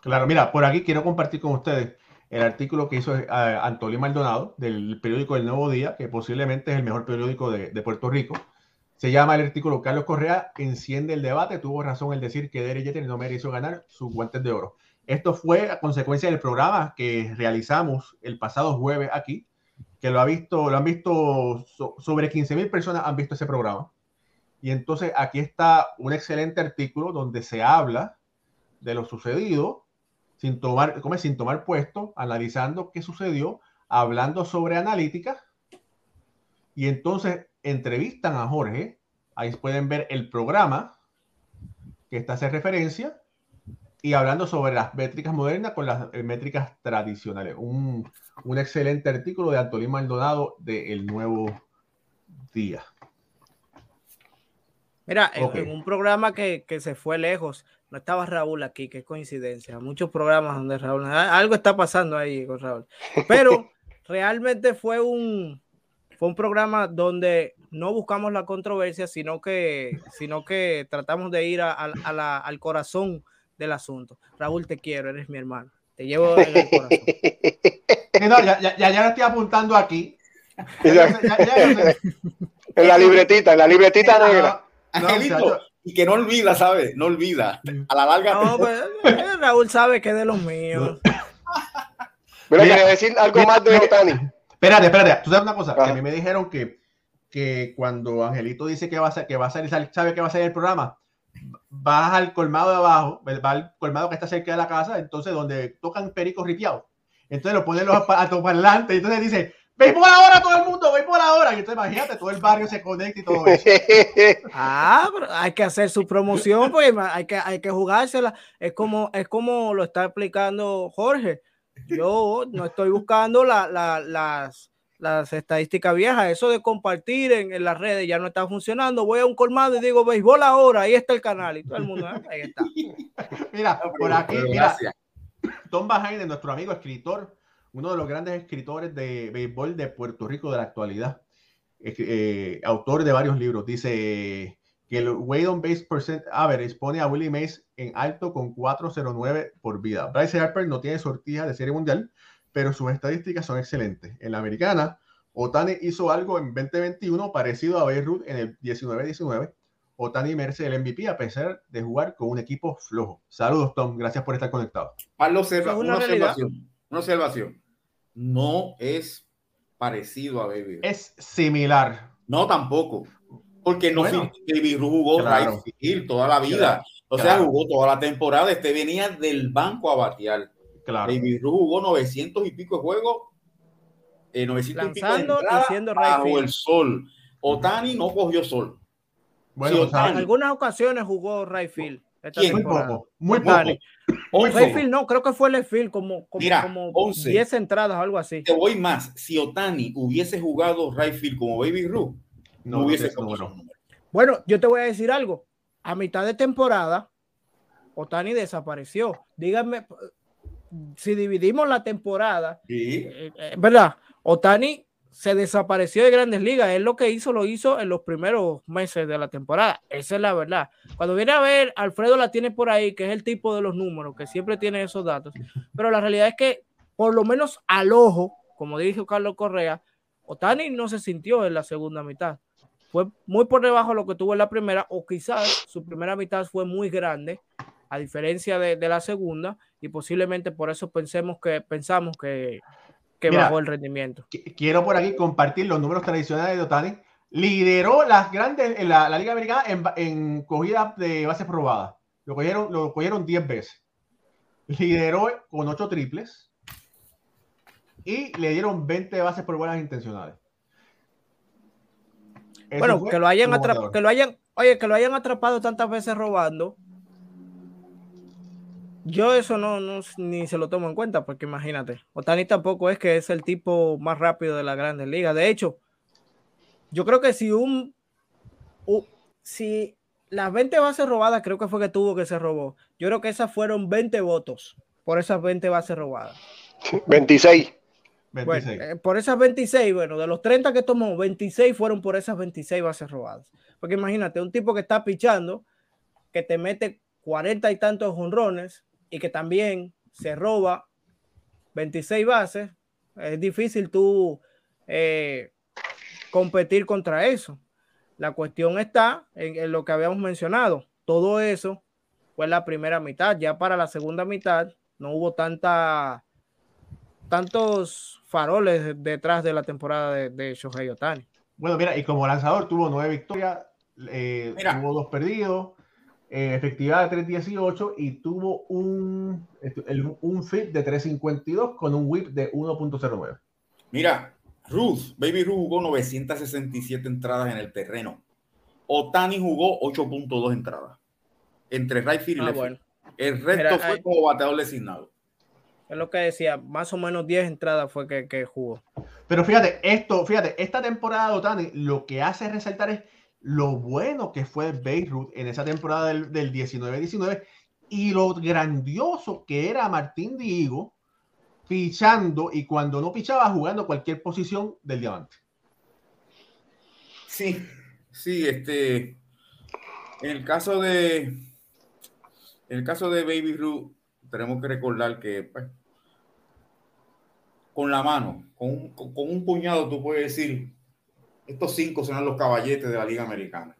Claro, mira, por aquí quiero compartir con ustedes el artículo que hizo uh, Antonio Maldonado del periódico El Nuevo Día, que posiblemente es el mejor periódico de, de Puerto Rico se llama el artículo Carlos Correa enciende el debate. Tuvo razón el decir que Derek Jeter no mereció ganar sus guantes de oro. Esto fue a consecuencia del programa que realizamos el pasado jueves aquí, que lo, ha visto, lo han visto sobre 15 mil personas han visto ese programa. Y entonces aquí está un excelente artículo donde se habla de lo sucedido sin tomar, como sin tomar puesto, analizando qué sucedió, hablando sobre analítica. Y entonces entrevistan a Jorge, ahí pueden ver el programa que está hace referencia y hablando sobre las métricas modernas con las eh, métricas tradicionales. Un, un excelente artículo de Antolín Maldonado de El Nuevo Día. Mira, en, un programa que, que, se fue lejos, no estaba Raúl aquí, qué coincidencia. Muchos programas donde Raúl, algo está pasando ahí con Raúl. Pero realmente fue un, fue un programa donde no buscamos la controversia, sino que, sino que tratamos de ir a, a la, al corazón del asunto. Raúl, te quiero, eres mi hermano. Te llevo en el corazón. No, ya, ya, ya lo estoy apuntando aquí. en la libretita, en la libretita negra. Angelito, y que no olvida, ¿sabes? No olvida. A la larga. No, pues, eh, Raúl sabe que es de los míos. Pero quería decir algo más de Otani. Espérate, espérate. Tú sabes una cosa. a mí me dijeron que, que cuando Angelito dice que va a ser, que va a salir, sabe que va a salir el programa, vas al colmado de abajo, va al colmado que está cerca de la casa, entonces donde tocan pericos ripiados. Entonces lo ponen los altoparlantes y entonces dice, ¡Veis por ahora todo el mundo! ¡Veis por ahora! Y entonces imagínate, todo el barrio se conecta y todo eso. ah, pero hay que hacer su promoción, pues hay que, hay que jugársela. Es como, es como lo está explicando Jorge. Yo no estoy buscando la, la, las, las estadísticas viejas. Eso de compartir en, en, las redes ya no está funcionando. Voy a un colmado y digo, béisbol ahora, ahí está el canal. Y todo el mundo, ¿eh? ahí está. Mira, por aquí, mira, Tom Bajaine, nuestro amigo escritor, uno de los grandes escritores de béisbol de Puerto Rico de la actualidad, eh, autor de varios libros, dice que el weight on base percent average pone a Willie Mays en alto con 4.09 por vida. Bryce Harper no tiene sortija de serie mundial, pero sus estadísticas son excelentes. En la americana, Otani hizo algo en 2021 parecido a Beirut en el 19-19. Otani merece el MVP a pesar de jugar con un equipo flojo. Saludos, Tom. Gracias por estar conectado. Pablo, observa, una, observación, una observación. No es parecido a Baby Ruth. Es similar. No, tampoco. Porque no Bueno. Baby Ruth jugó Claro. toda la vida. Claro. O sea, Claro. jugó toda la temporada. Este venía del banco a batear. Claro. Baby Ruth jugó 900 y pico de juegos. eh, 900 y pico de Lanzando y entradas siendo right bajo el sol. Otani no cogió sol. Bueno, Sí, Otani. En algunas ocasiones jugó right field. esta muy poco, muy Otani. poco. Once. Right field no, creo que fue left field como, como, Mira, como 11. 10 entradas, algo así. Te voy más. Si Otani hubiese jugado right field como Baby Ruth, no, No, hubiese número. Bueno, yo te voy a decir algo. A mitad de temporada, Otani desapareció. Díganme, si dividimos la temporada, Sí. eh, eh, ¿verdad? Otani se desapareció de grandes ligas. Él lo que hizo, lo hizo en los primeros meses de la temporada. Esa es la verdad. Cuando viene a ver, Alfredo la tiene por ahí, que es el tipo de los números, que siempre tiene esos datos. Pero la realidad es que, por lo menos al ojo, como dijo Carlos Correa, Otani no se sintió en la segunda mitad. Fue muy por debajo de lo que tuvo en la primera, o quizás su primera mitad fue muy grande, a diferencia de, de la segunda, y posiblemente por eso pensemos que, pensamos que, que Mira, bajó el rendimiento. Qu- Quiero por aquí compartir los números tradicionales de Otani. Lideró las grandes en la, la Liga Americana en, en cogida de bases probadas. Lo cogieron, lo cogieron 10 veces. Lideró con 8 triples. Y le dieron 20 bases por buenas intencionales. Eso Bueno, que lo hayan atrapado, que lo hayan, oye, que lo hayan atrapado tantas veces robando. Yo eso no, no ni se lo tomo en cuenta, porque imagínate, Otani tampoco es que es el tipo más rápido de la grandes ligas. De hecho, yo creo que si un si las 20 bases robadas, creo que fue que tuvo que se robó. Yo creo que esas fueron 20 votos por esas 20 bases robadas. 26. 26. Bueno, eh, por esas 26, bueno, de los 30 que tomó, 26 fueron por esas 26 bases robadas. Porque imagínate, un tipo que está pichando, que te mete 40 y tantos jonrones y que también se roba 26 bases, es difícil tú eh, competir contra eso. La cuestión está en, en lo que habíamos mencionado. Todo eso fue la primera mitad. Ya para la segunda mitad no hubo tanta tantos faroles de- detrás de la temporada de, de Shohei Otani. Bueno, mira, y como lanzador tuvo 9 victorias, eh, tuvo 2 perdidos, eh, efectividad de 3.18 y tuvo un, el- un fit de 3.52 con un whip de 1.09. Mira, Ruth, Baby Ruth jugó 967 entradas en el terreno. Otani jugó 8.2 entradas. Entre right field y Ah, left bueno. El resto fue hay- como bateador designado. es lo que decía, más o menos 10 entradas fue que, que jugó. Pero fíjate, esto, fíjate, esta temporada de Otani lo que hace resaltar es lo bueno que fue Beirut en esa temporada del, del 19-19 y lo grandioso que era Martín Diego pichando y cuando no pichaba jugando cualquier posición del diamante. Sí, sí, este. En el caso de. En el caso de Baby Ruth, tenemos que recordar que pues, con la mano, con un, con con un puñado, tú puedes decir: estos cinco serán los caballetes de la Liga Americana.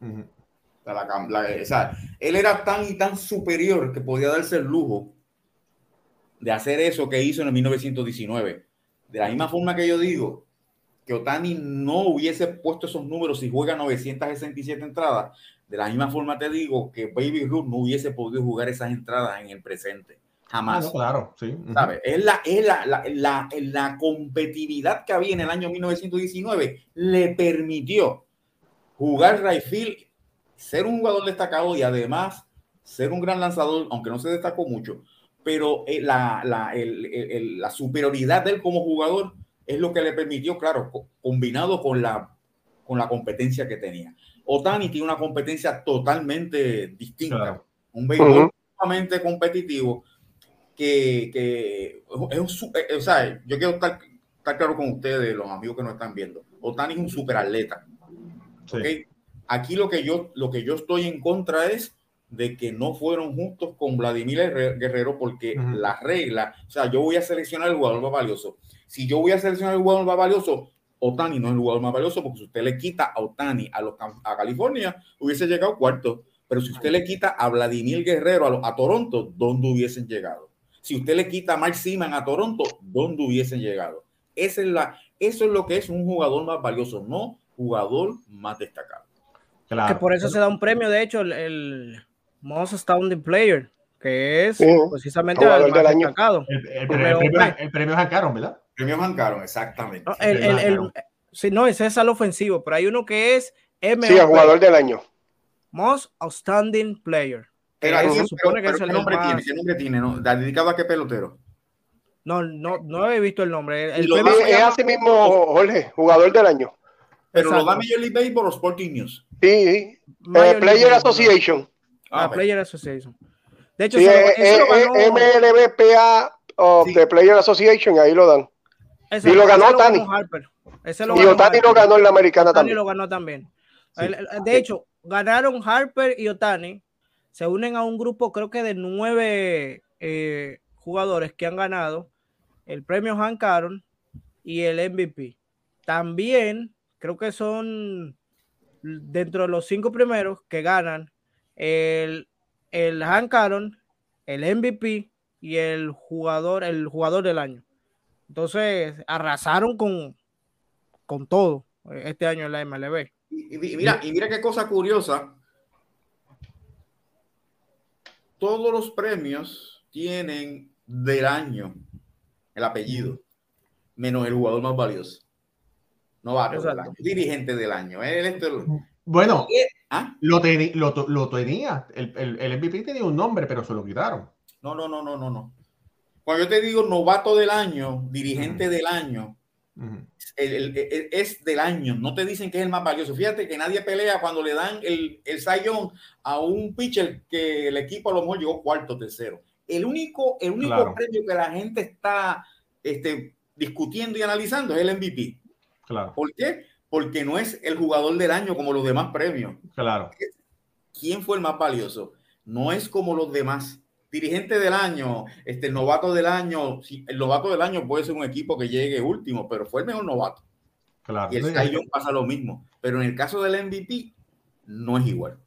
Ujú. O sea, la cam- la- o sea, él era tan y tan superior que podía darse el lujo de hacer eso que hizo en el 1919. De la misma forma que yo digo que Otani no hubiese puesto esos números si juega 967 entradas, de la misma forma te digo que Baby Ruth no hubiese podido jugar esas entradas en el presente. Ah, Jamás. no, claro, sí. ujú. ¿sabes? Es, la, es la, la, la, la competitividad que había en el año 1919 le permitió jugar right field, ser un jugador destacado y además ser un gran lanzador, aunque no se destacó mucho, pero eh, la, la, el- el- el- la superioridad de él como jugador es lo que le permitió, claro, co- combinado con la, con la competencia que tenía. Otani tiene una competencia totalmente distinta, Claro. un béisbol Ujú. sumamente competitivo que, que es un su- eh, o sea, yo quiero estar, estar claro con ustedes, los amigos que nos están viendo. Otani es un superatleta. Sí. ¿ok? Aquí lo que, yo, lo que yo estoy en contra es de que no fueron justos con Vladimir Guerrero porque Ujú. la regla, o sea, yo voy a seleccionar el jugador más valioso. Si yo voy a seleccionar el jugador más valioso, Otani no es el jugador más valioso porque si usted le quita a Otani a, los, a California, hubiese llegado cuarto. Pero si usted le quita a Vladimir Guerrero a, a Toronto, ¿dónde hubiesen llegado? Si usted le quita a Mark Seaman a Toronto, ¿dónde hubiesen llegado? Esa es la, eso es lo que es un jugador más valioso, no jugador más destacado. Claro. Que por eso se da un premio, de hecho, el, el Most Astounding Player, que es precisamente el más destacado. El, el, premio, el premio Hancaron, ¿verdad? El premio Hancaron, exactamente. No, el, el, el, sí, no, ese es al ofensivo, pero hay uno que es MOP, Sí, el jugador del año. Most Outstanding Player. Pero, se supone pero, que es el nombre más... tiene? ¿Qué nombre tiene? ¿no? ¿Dedicado a qué pelotero? No, no, no he visto el nombre. El es, es así mismo, Jorge, jugador del año. Pero Exacto. lo da Major League Baseball o Sporting News. Sí, eh, Player Association. Ah, ah Player Association. De hecho, sí, eh, eh, ganó... MLBPA of sí. the Player Association, ahí lo dan. Exacto, y lo ganó Tani. y Otani lo ganó en la americana Otani también. lo ganó también. Sí. De hecho, ganaron Harper y Otani. Se unen a un grupo, creo que de nueve eh, jugadores que han ganado el premio Hank Aaron y el MVP. También creo que son dentro de los cinco primeros que ganan el, el Hank Aaron, el MVP y el jugador, el jugador del año. Entonces arrasaron con, con todo este año en la MLB. Y, mira, y mira qué cosa curiosa. Todos los premios tienen del año el apellido, menos el jugador más valioso. No va del año, dirigente del año. Él, este, bueno, ¿Ah? lo, lo, lo, tenía. El, el, el, MVP tenía un nombre, pero se lo quitaron. No, no, no, no, no, no. Cuando yo te digo novato del año, dirigente uh -huh. del año, uh -huh. El, el, es del año. No te dicen que es el más valioso. Fíjate que nadie pelea cuando le dan el, el sayón a un pitcher que el equipo a lo mejor llegó cuarto, tercero. El único, el único claro. premio que la gente está este, discutiendo y analizando es el MVP. Claro. ¿Por qué? Porque no es el jugador del año como los demás premios. Claro. ¿Quién fue el más valioso? No es como los demás. Dirigente del año, este, el novato del año. El novato del año puede ser un equipo que llegue último, pero fue el mejor novato. Claro. Y el Cy pasa lo mismo. Pero en el caso del MVP, no es igual.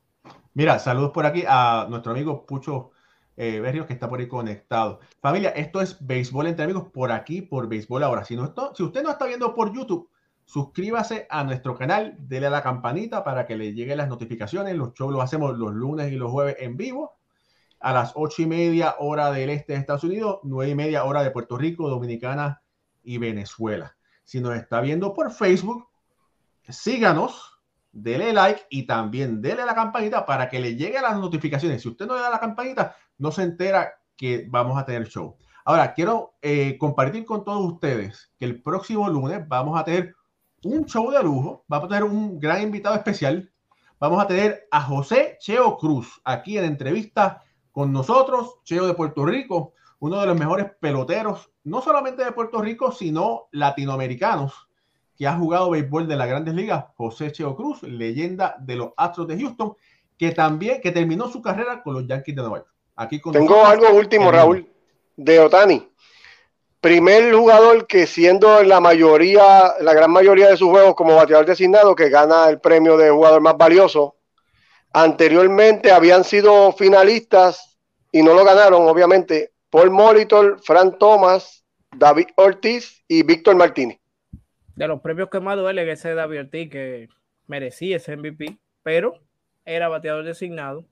Mira, saludos por aquí a nuestro amigo Pucho eh, Berrios que está por ahí conectado. Familia, esto es Béisbol entre amigos por aquí, por Béisbol ahora. Si, no esto, si usted no está viendo por YouTube, suscríbase a nuestro canal, dele a la campanita para que le lleguen las notificaciones. Los shows los hacemos los lunes y los jueves en vivo a las ocho y media hora del este de Estados Unidos, nueve y media hora de Puerto Rico, Dominicana y Venezuela. Si nos está viendo por Facebook, síganos, dele like y también dele la campanita para que le lleguen las notificaciones. Si usted no le da la campanita, no se entera que vamos a tener show. Ahora, quiero eh, compartir con todos ustedes que el próximo lunes vamos a tener un show de lujo, vamos a tener un gran invitado especial. Vamos a tener a José Cheo Cruz aquí en entrevista con nosotros, Cheo de Puerto Rico, uno de los mejores peloteros, no solamente de Puerto Rico, sino latinoamericanos, que ha jugado béisbol de las grandes ligas, José Cheo Cruz, leyenda de los Astros de Houston, que también, que terminó su carrera con los Yankees de Nueva York. Aquí con Tengo nosotros, algo último, Raúl, de Otani. Primer jugador que siendo la mayoría, la gran mayoría de sus juegos como bateador designado, que gana el premio de jugador más valioso, Anteriormente habían sido finalistas y no lo ganaron, obviamente, Paul Molitor, Fran Thomas, David Ortiz y Víctor Martínez. De los premios que más duele que ese David Ortiz, que merecía ese MVP, pero era bateador designado,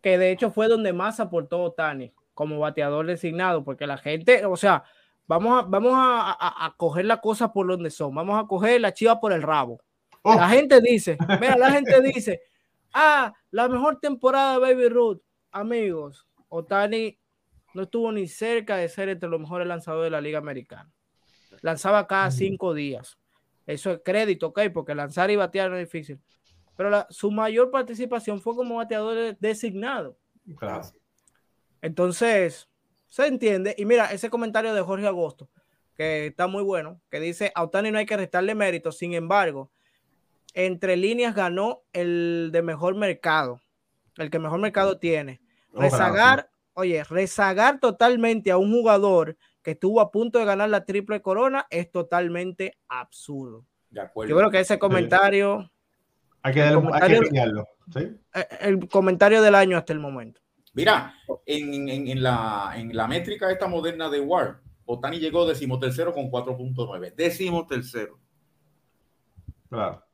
que de hecho fue donde más aportó Tani como bateador designado, porque la gente, o sea, vamos a, vamos a, a, a coger la cosa por donde son, vamos a coger la chiva por el rabo. Oh. La gente dice, mira, la gente dice, Ah, la mejor temporada de Baby Ruth. Amigos, Otani no estuvo ni cerca de ser entre los mejores lanzadores de la Liga Americana. Lanzaba cada cinco días. Eso es crédito, ok, porque lanzar y batear no es difícil. Pero la, su mayor participación fue como bateador designado. Claro. Entonces, se entiende. Y mira, ese comentario de Jorge Agosto, que está muy bueno, que dice, a Otani no hay que restarle mérito, sin embargo, entre líneas ganó el de mejor mercado, el que mejor mercado tiene. Rezagar, oye, rezagar totalmente a un jugador que estuvo a punto de ganar la triple corona es totalmente absurdo. Yo creo que ese comentario. Hay que, darle, el comentario, hay que pillarlo, ¿sí? Eh, el comentario del año hasta el momento. Mira, en, en, en, la, en la métrica esta moderna de WAR, Otani llegó decimotercero con 4.9. Decimotercero. Claro.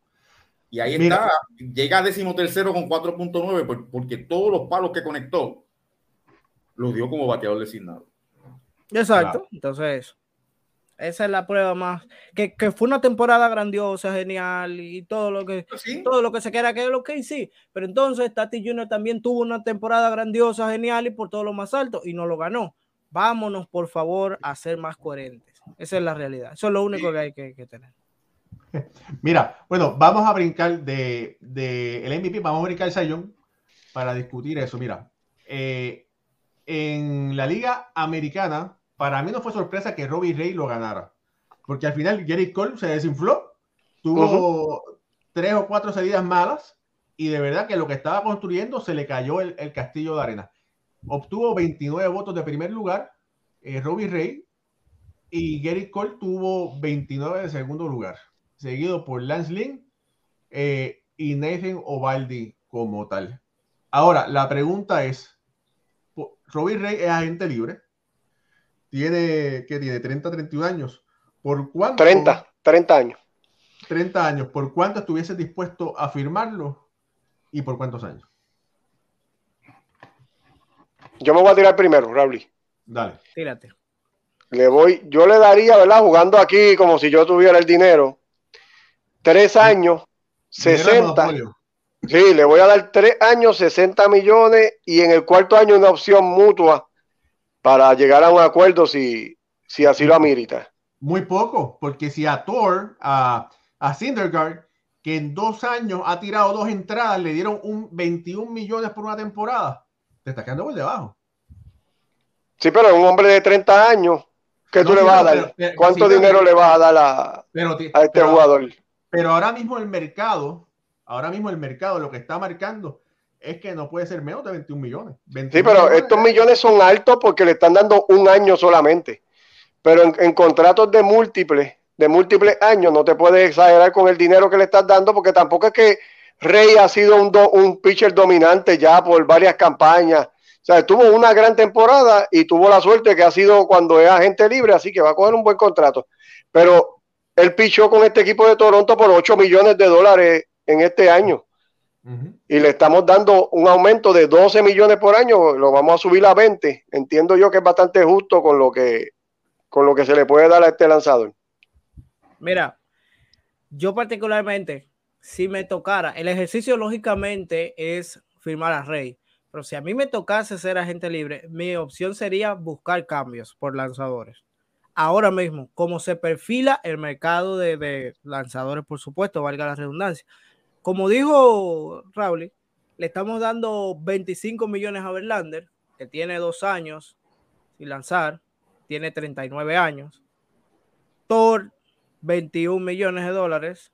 Y ahí está, llega a decimotercero con 4.9 porque todos los palos que conectó los dio como bateador designado. Exacto. Entonces, esa es la prueba más. Que, fue una temporada grandiosa, genial y todo lo que, pues todo lo que se quiera que es lo que sí. Pero entonces Tati Junior también tuvo una temporada grandiosa, genial y por todo lo más alto y no lo ganó. Vámonos, por favor, a ser más coherentes. Esa es la realidad. Eso es lo único que hay que, tener. Mira, bueno, vamos a brincar de, el MVP, vamos a brincar el Sayón para discutir eso. Mira, eh, en la Liga Americana, para mí no fue sorpresa que Robbie Ray lo ganara, porque al final Gary Cole se desinfló, tuvo tres o cuatro salidas malas y de verdad que lo que estaba construyendo se le cayó el, castillo de arena. Obtuvo 29 votos de primer lugar, eh, Robbie Ray, y Gary Cole tuvo 29 de segundo lugar, seguido por Lance Lynn eh, y Nathan Ovaldi como tal. Ahora, la pregunta es, Robbie Ray es agente libre, tiene, ¿qué tiene? 30, 31 años. ¿Por cuánto? 30, 30 años. 30 años. ¿Por cuánto estuviese dispuesto a firmarlo y por cuántos años? Yo me voy a tirar primero, Raúl. Dale. Tírate. Le voy, yo le daría, ¿verdad? Jugando aquí como si yo tuviera el dinero. Tres años, 60. Sí, le voy a dar tres años, 60 millones y en el cuarto año una opción mutua para llegar a un acuerdo si, si así lo amerita. Muy poco, porque si a Thor, a, a Syndergaard, que en dos años ha tirado dos entradas, le dieron un 21 millones por una temporada, te está quedando por debajo. Sí, pero un hombre de 30 años, ¿qué tú le vas a dar? ¿Cuánto dinero le vas a dar a, a este jugador? Pero ahora mismo el mercado, ahora mismo el mercado lo que está marcando es que no puede ser menos de 21 millones. sí, pero estos millones son altos porque le están dando un año solamente. Pero en, contratos de múltiples, de múltiples años, no te puedes exagerar con el dinero que le estás dando porque tampoco es que Rey ha sido un, un pitcher dominante ya por varias campañas. O sea, tuvo una gran temporada y tuvo la suerte que ha sido cuando es agente libre, así que va a coger un buen contrato. Pero él pichó con este equipo de Toronto por 8 millones de dólares en este año y le estamos dando un aumento de 12 millones por año, lo vamos a subir a 20. Entiendo yo que es bastante justo con lo que, con lo que se le puede dar a este lanzador. Mira, yo particularmente, si me tocara, el ejercicio lógicamente es firmar a Rey, pero si a mí me tocase ser agente libre, mi opción sería buscar cambios por lanzadores. Ahora mismo, como se perfila el mercado de, de lanzadores, por supuesto, valga la redundancia, como dijo Raúl, le estamos dando 25 millones a Verlander, que tiene dos años sin lanzar, tiene 39 años. Thor, 21 millones de dólares,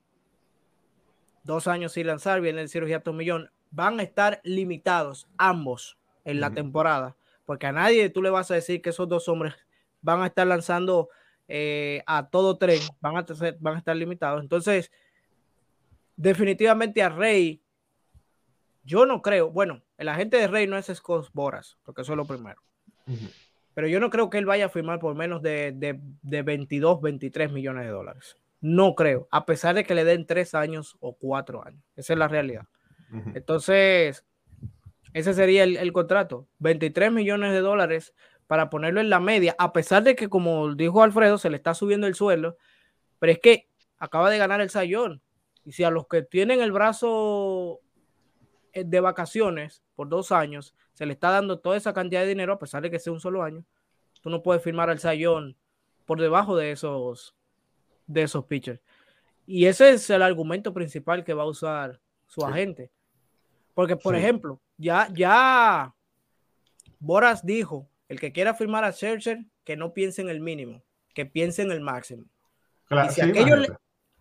dos años sin lanzar, viene el cirugía un millón. Van a estar limitados ambos en la temporada, porque a nadie tú le vas a decir que esos dos hombres van a estar lanzando eh, a todo tren, van a, van a estar limitados. Entonces, definitivamente a Rey, yo no creo, bueno, el agente de Rey no es Scott Boras, porque eso es lo primero. Pero yo no creo que él vaya a firmar por menos de, de, 22, 23 millones de dólares. No creo, a pesar de que le den tres años o cuatro años. Esa es la realidad. Entonces, ese sería el, el, contrato. 23 millones de dólares para ponerlo en la media, a pesar de que, como dijo Alfredo, se le está subiendo el sueldo. Pero es que acaba de ganar el Sayón. Y si a los que tienen el brazo eh, de vacaciones por dos años se le está dando toda esa cantidad de dinero, a pesar de que sea un solo año, tú no puedes firmar al Sayón por debajo de esos, de esos pitchers. Y ese es el argumento principal que va a usar su agente. Porque, por ejemplo, ya, ya Boras dijo, el que quiera firmar a Scherzer, que no piense en el mínimo, que piense en el máximo. y si aquellos,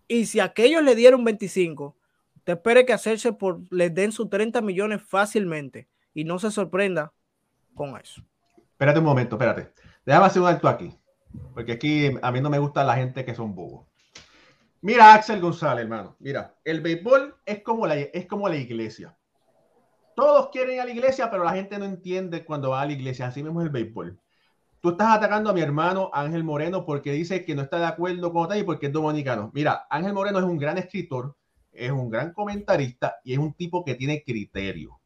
y si aquellos le dieron 25, te espere que hacerse por les den sus 30 millones fácilmente y no se sorprenda con eso. Espérate un momento, espérate. Déjame hacer un acto aquí. Porque aquí a mí no me gusta la gente que son bobos. Mira, Axel González, hermano. Mira, el béisbol es como la, es como la iglesia. Todos quieren ir a la iglesia, pero la gente no entiende cuando va a la iglesia. Así mismo es el béisbol. tú estás atacando a mi hermano Ángel Moreno porque dice que no está de acuerdo con y porque es dominicano. Mira, Ángel Moreno es un gran escritor, es un gran comentarista y es un tipo que tiene criterio.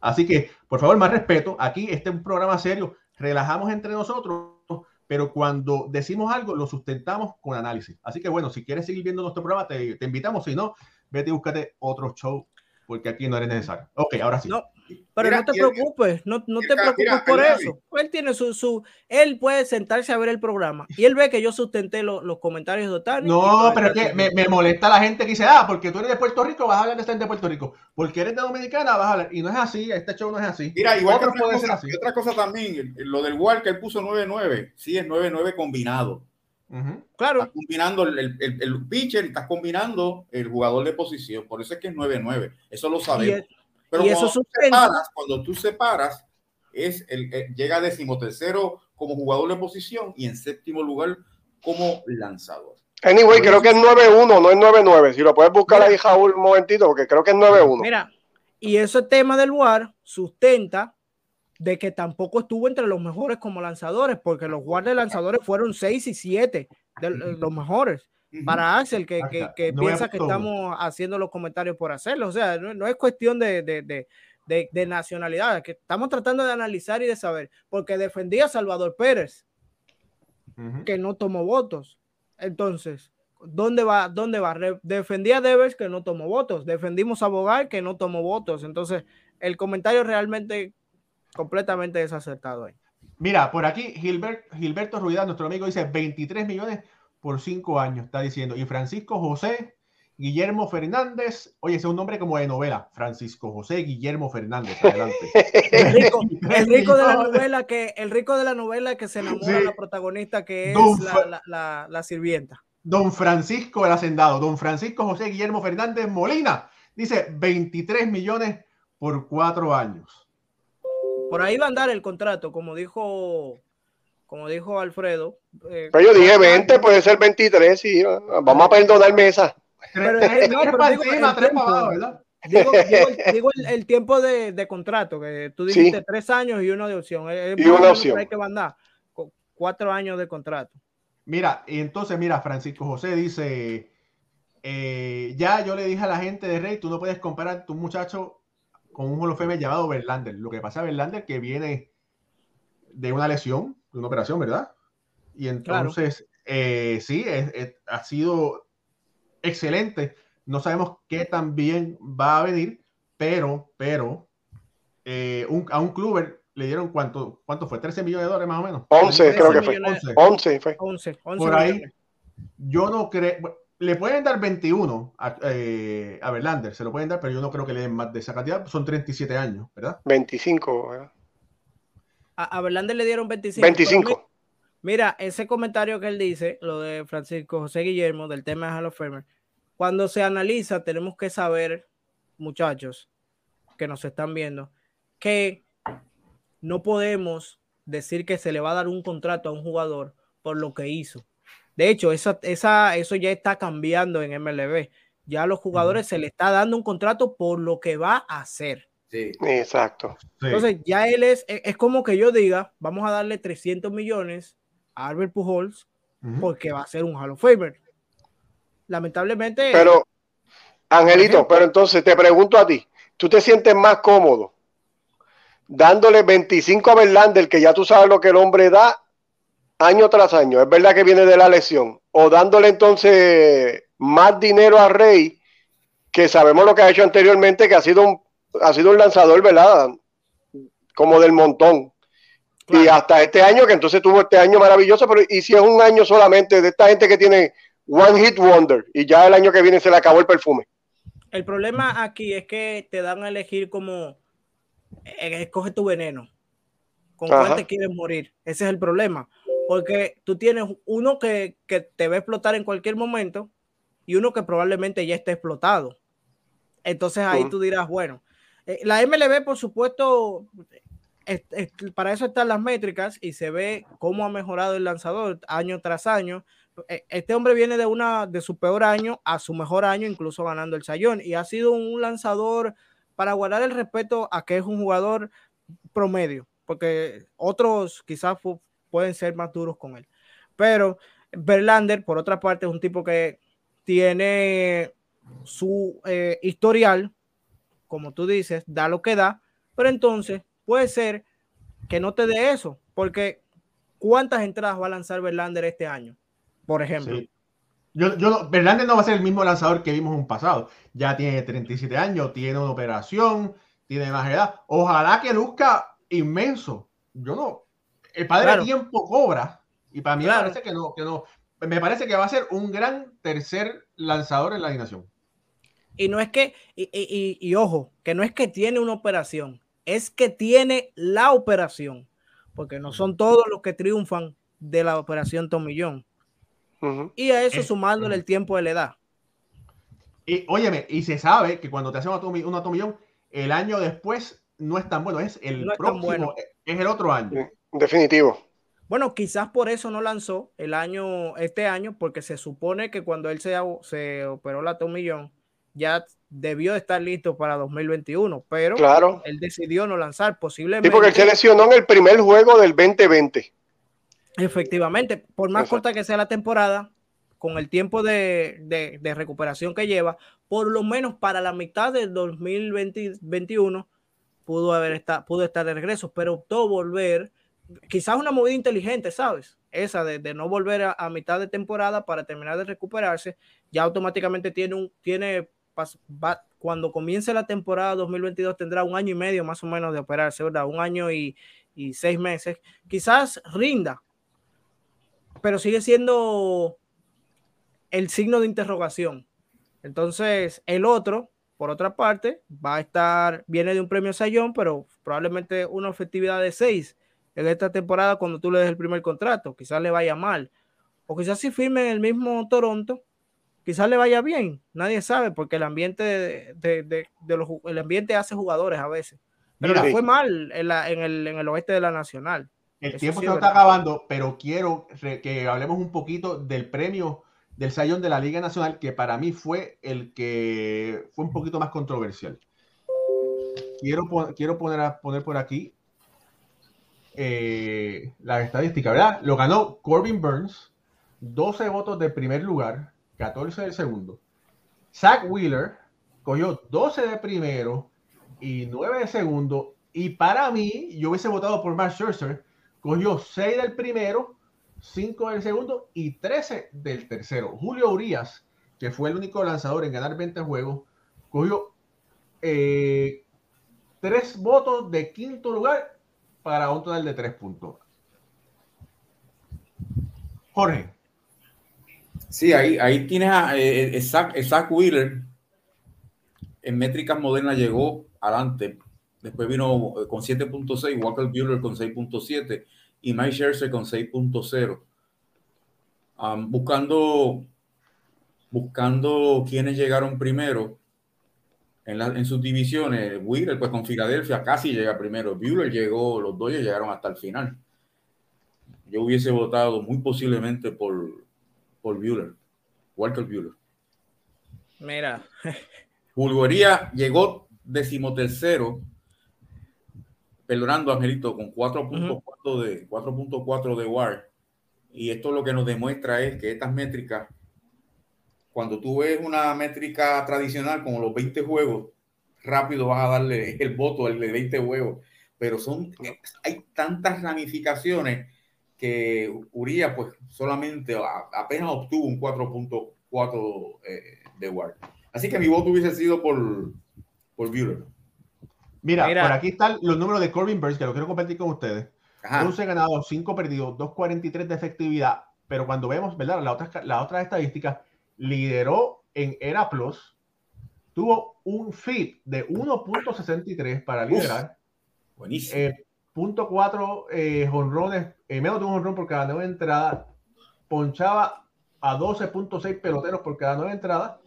Así que, por favor, más respeto. Aquí este es un programa serio. Relajamos entre nosotros, pero cuando decimos algo, lo sustentamos con análisis. Así que, bueno, si quieres seguir viendo nuestro programa, te, te invitamos. Si no, vete y búscate otro show porque aquí no eres necesario. Ok, ahora sí. No, pero no te preocupes, no, no te preocupes por eso. Él tiene su, su, él puede sentarse a ver el programa y él ve que yo sustenté los comentarios de Otani. No, pero que me, me, molesta la gente que dice, ah, porque tú eres de Puerto Rico, vas a hablar de estar de Puerto Rico. Porque eres de Dominicana, vas a hablar. Y no es así, este show no es así. Mira, igual que puede ser así. otra cosa también, lo del él puso 9-9, sí es 9-9 combinado. Claro. Estás combinando el, el, el, pitcher y estás combinando el jugador de posición. Por eso es que es 9-9. Eso lo sabemos. Pero y cuando, eso tú separas, cuando tú separas, es el, llega a decimotercero como jugador de posición y en séptimo lugar como lanzador. Anyway, creo que es 9-1, no es 9-9. Si lo puedes buscar ahí, Jaúl, un momentito, porque creo que es 9-1. Mira, y ese tema del WAR sustenta de que tampoco estuvo entre los mejores como lanzadores, porque los guardias lanzadores fueron 6 y 7 de los mejores. Para Axel, que, que, que piensa que estamos haciendo los comentarios por hacerlo. O sea, no, es cuestión de, de, de, de, nacionalidad, que estamos tratando de analizar y de saber, porque defendía a Salvador Pérez, que no tomó votos. Entonces, ¿dónde va? ¿Dónde va? Defendía a Devers, que no tomó votos. Defendimos a Bogar, que no tomó votos. Entonces, el comentario realmente completamente desacertado ahí. Mira, por aquí Gilbert, Gilberto Ruidad, nuestro amigo, dice 23 millones por 5 años, está diciendo. Y Francisco José Guillermo Fernández, oye, ese es un nombre como de novela, Francisco José Guillermo Fernández, adelante. El rico, el rico de la novela que, el rico de la novela que se enamora de la protagonista que es la, la, la, sirvienta. Don Francisco el Hacendado, don Francisco José Guillermo Fernández Molina, dice 23 millones por 4 años. Por ahí va a andar el contrato, como dijo, como dijo Alfredo. Eh, pero yo dije 20, puede ser 23, sí, vamos a perdonar mesa. Pero, digo, el, tiempo de, contrato, que tú dijiste tres años y uno de opción. y una opción. Hay que mandar cuatro años de contrato. Mira, y entonces, mira, Francisco José dice, eh, ya yo le dije a la gente de Rey, tú no puedes comparar tu muchacho con un of llamado Verlander. Lo que pasa a Verlander que viene de una lesión, de una operación, ¿verdad? Y entonces, eh, sí, ha sido excelente. No sabemos qué tan bien va a venir, pero, pero, eh, a un club le dieron cuánto, cuánto fue, 13 millones de dólares más o menos. 11, creo que fue. 11, fue. 11, 11 Por ahí, yo no creo, le pueden dar 21 a, eh, a, Verlander, se lo pueden dar, pero yo no creo que le den más de esa cantidad. Son 37 años, ¿verdad? 25, ¿verdad? A, a Verlander le dieron 25. 25. Mira, ese comentario que él dice, lo de Francisco José Guillermo, del tema de Halo Fermer, cuando se analiza, tenemos que saber, muchachos que nos están viendo, que no podemos decir que se le va a dar un contrato a un jugador por lo que hizo de hecho, esa, esa, eso ya está cambiando en MLB. Ya a los jugadores se le está dando un contrato por lo que va a hacer. Sí, exacto. Entonces, ya él es, e, es como que yo diga, vamos a darle 300 millones a Albert Pujols porque va a ser un Hall of Famer. Lamentablemente. Pero, Angelito, pero entonces te pregunto a ti, ¿tú te sientes más cómodo dándole 25 a Verlander, que ya tú sabes lo que el hombre da, año tras año, es verdad que viene de la lesión, o dándole entonces más dinero a Rey, que sabemos lo que ha hecho anteriormente, que ha sido un, ha sido un lanzador, ¿verdad? Como del montón. Y hasta este año, que entonces tuvo este año maravilloso, pero y si es un año solamente de esta gente que tiene One Hit Wonder, y ya el año que viene se le acabó el perfume. El problema aquí es que te dan a elegir como eh, escoge tu veneno. ¿Con cuál te quieres morir? Ese es el problema. Porque tú tienes uno que, te va a explotar en cualquier momento y uno que probablemente ya esté explotado. Entonces ahí tú dirás, bueno, eh, la MLB, por supuesto, para eso están las métricas y se ve cómo ha mejorado el lanzador año tras año. E, este hombre viene de una de su peor año a su mejor año, incluso ganando el sayón, y ha sido un lanzador para guardar el respeto a que es un jugador promedio, porque otros quizás pueden ser más duros con él. Pero Verlander, por otra parte, es un tipo que tiene su eh, historial, como tú dices, da lo que da, pero entonces puede ser que no te dé eso, porque ¿cuántas entradas va a lanzar Verlander este año? Por ejemplo. Yo, yo, Verlander no va a ser el mismo lanzador que vimos en un pasado. Ya tiene 37 años, tiene una operación, tiene más edad. Ojalá que luzca inmenso. Yo no. El padre de tiempo cobra. Y para mí me parece que no, que no. Me parece que va a ser un gran tercer lanzador en la alineación. Y no es que, y, ojo, que no es que tiene una operación, es que tiene la operación, porque no son todos los que triunfan de la operación Tomillón. Y a eso sumándole el tiempo de la edad. Y óyeme, y se sabe que cuando te hacen una tomillón, el año después no es tan bueno, es el próximo, es el otro año. Definitivo. Bueno, quizás por eso no lanzó el año, este año, porque se supone que cuando él se, se operó la tomillón, ya debió estar listo para 2021, pero claro. él decidió no lanzar, posiblemente. Sí, porque él se lesionó en el primer juego del 2020. Efectivamente, por más corta que sea la temporada, con el tiempo de, recuperación que lleva, por lo menos para la mitad del 2021 pudo, haber está, pudo estar de regreso, pero optó volver, quizás una movida inteligente, ¿sabes? Esa de, no volver a, mitad de temporada para terminar de recuperarse, ya automáticamente tiene un, tiene, cuando comience la temporada 2022 tendrá un año y medio más o menos de operarse, ¿verdad? Un año y, seis meses. Quizás rinda, pero sigue siendo el signo de interrogación. Entonces, el otro, por otra parte, va a estar, viene de un premio Sayón, pero probablemente una efectividad de 6 en esta temporada cuando tú le des el primer contrato. Quizás le vaya mal. O quizás si firme en el mismo Toronto, quizás le vaya bien. Nadie sabe, porque el ambiente de, los, el ambiente hace jugadores a veces. Pero le fue mal en, en, el, en el oeste de la Nacional. El tiempo se está acabando, pero quiero que hablemos un poquito del premio del Sayón de la Liga Nacional, que para mí fue el que fue un poquito más controversial. Quiero, quiero poner, poner por aquí eh, la estadística, ¿verdad? Lo ganó Corbin Burns, 12 votos del primer lugar, 14 del segundo. Zach Wheeler cogió 12 de primero y 9 de segundo. Y para mí, yo hubiese votado por Matt Scherzer, cogió 6 del primero, 5 del segundo y 13 del tercero. Julio Urias, que fue el único lanzador en ganar 20 juegos, cogió 3 eh, votos de quinto lugar para un total de 3 puntos. Jorge. Sí, ahí, ahí tienes a eh, Zach, Wheeler. En métricas modernas llegó adelante. Después vino eh, con 7.6, Walker Bueller con 6.7 y Mike Scherzer con 6.0. buscando, buscando quienes llegaron primero en, en sus divisiones. Wheeler, pues con Filadelfia casi llega primero. Bueller llegó, los dos llegaron hasta el final. Yo hubiese votado muy posiblemente por, por Bueller, Walter Bueller. Mira. Bulgaria llegó decimotercero perdonando, Angelito, con 4.4 de 4.4 de WAR. Y esto lo que nos demuestra es que estas métricas, cuando tú ves una métrica tradicional como los 20 juegos, rápido vas a darle el voto el de 20 juegos. Pero son, hay tantas ramificaciones que Uría pues solamente apenas obtuvo un 4.4 eh, de WAR. Así que mi voto hubiese sido por, por Bueller. Mira, por aquí están los números de Corbin Burns, que lo quiero compartir con ustedes. 11 ganados, 5 perdidos, 2.43 de efectividad. Pero cuando vemos, ¿verdad? La otra, la otra estadística, lideró en Era Plus, tuvo un FIT de 1.63 para liderar. buenísimo. Eh, punto 4 eh, jonrones, eh, menos de un jonrón por cada nueva entrada. Ponchaba a 12.6 peloteros por cada nueva entrada.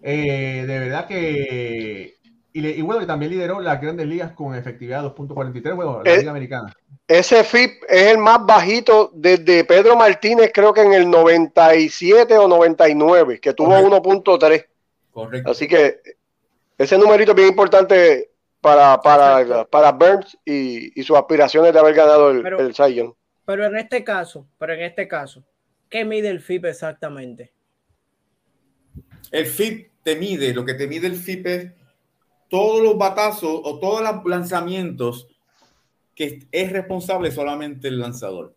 de verdad que y, bueno, y también lideró las grandes ligas con efectividad 2.43, bueno, la Liga Americana. Ese FIP es el más bajito desde Pedro Martínez, creo que en el 97 o 99, que tuvo 1.3. Correcto. Así que ese numerito es bien importante para, para, para Burns y, sus aspiraciones de haber ganado el, el Pero en este caso, pero en este caso, ¿qué mide el FIP exactamente? El FIP te mide, lo que te mide el FIP es todos los batazos o todos los lanzamientos que es responsable solamente el lanzador.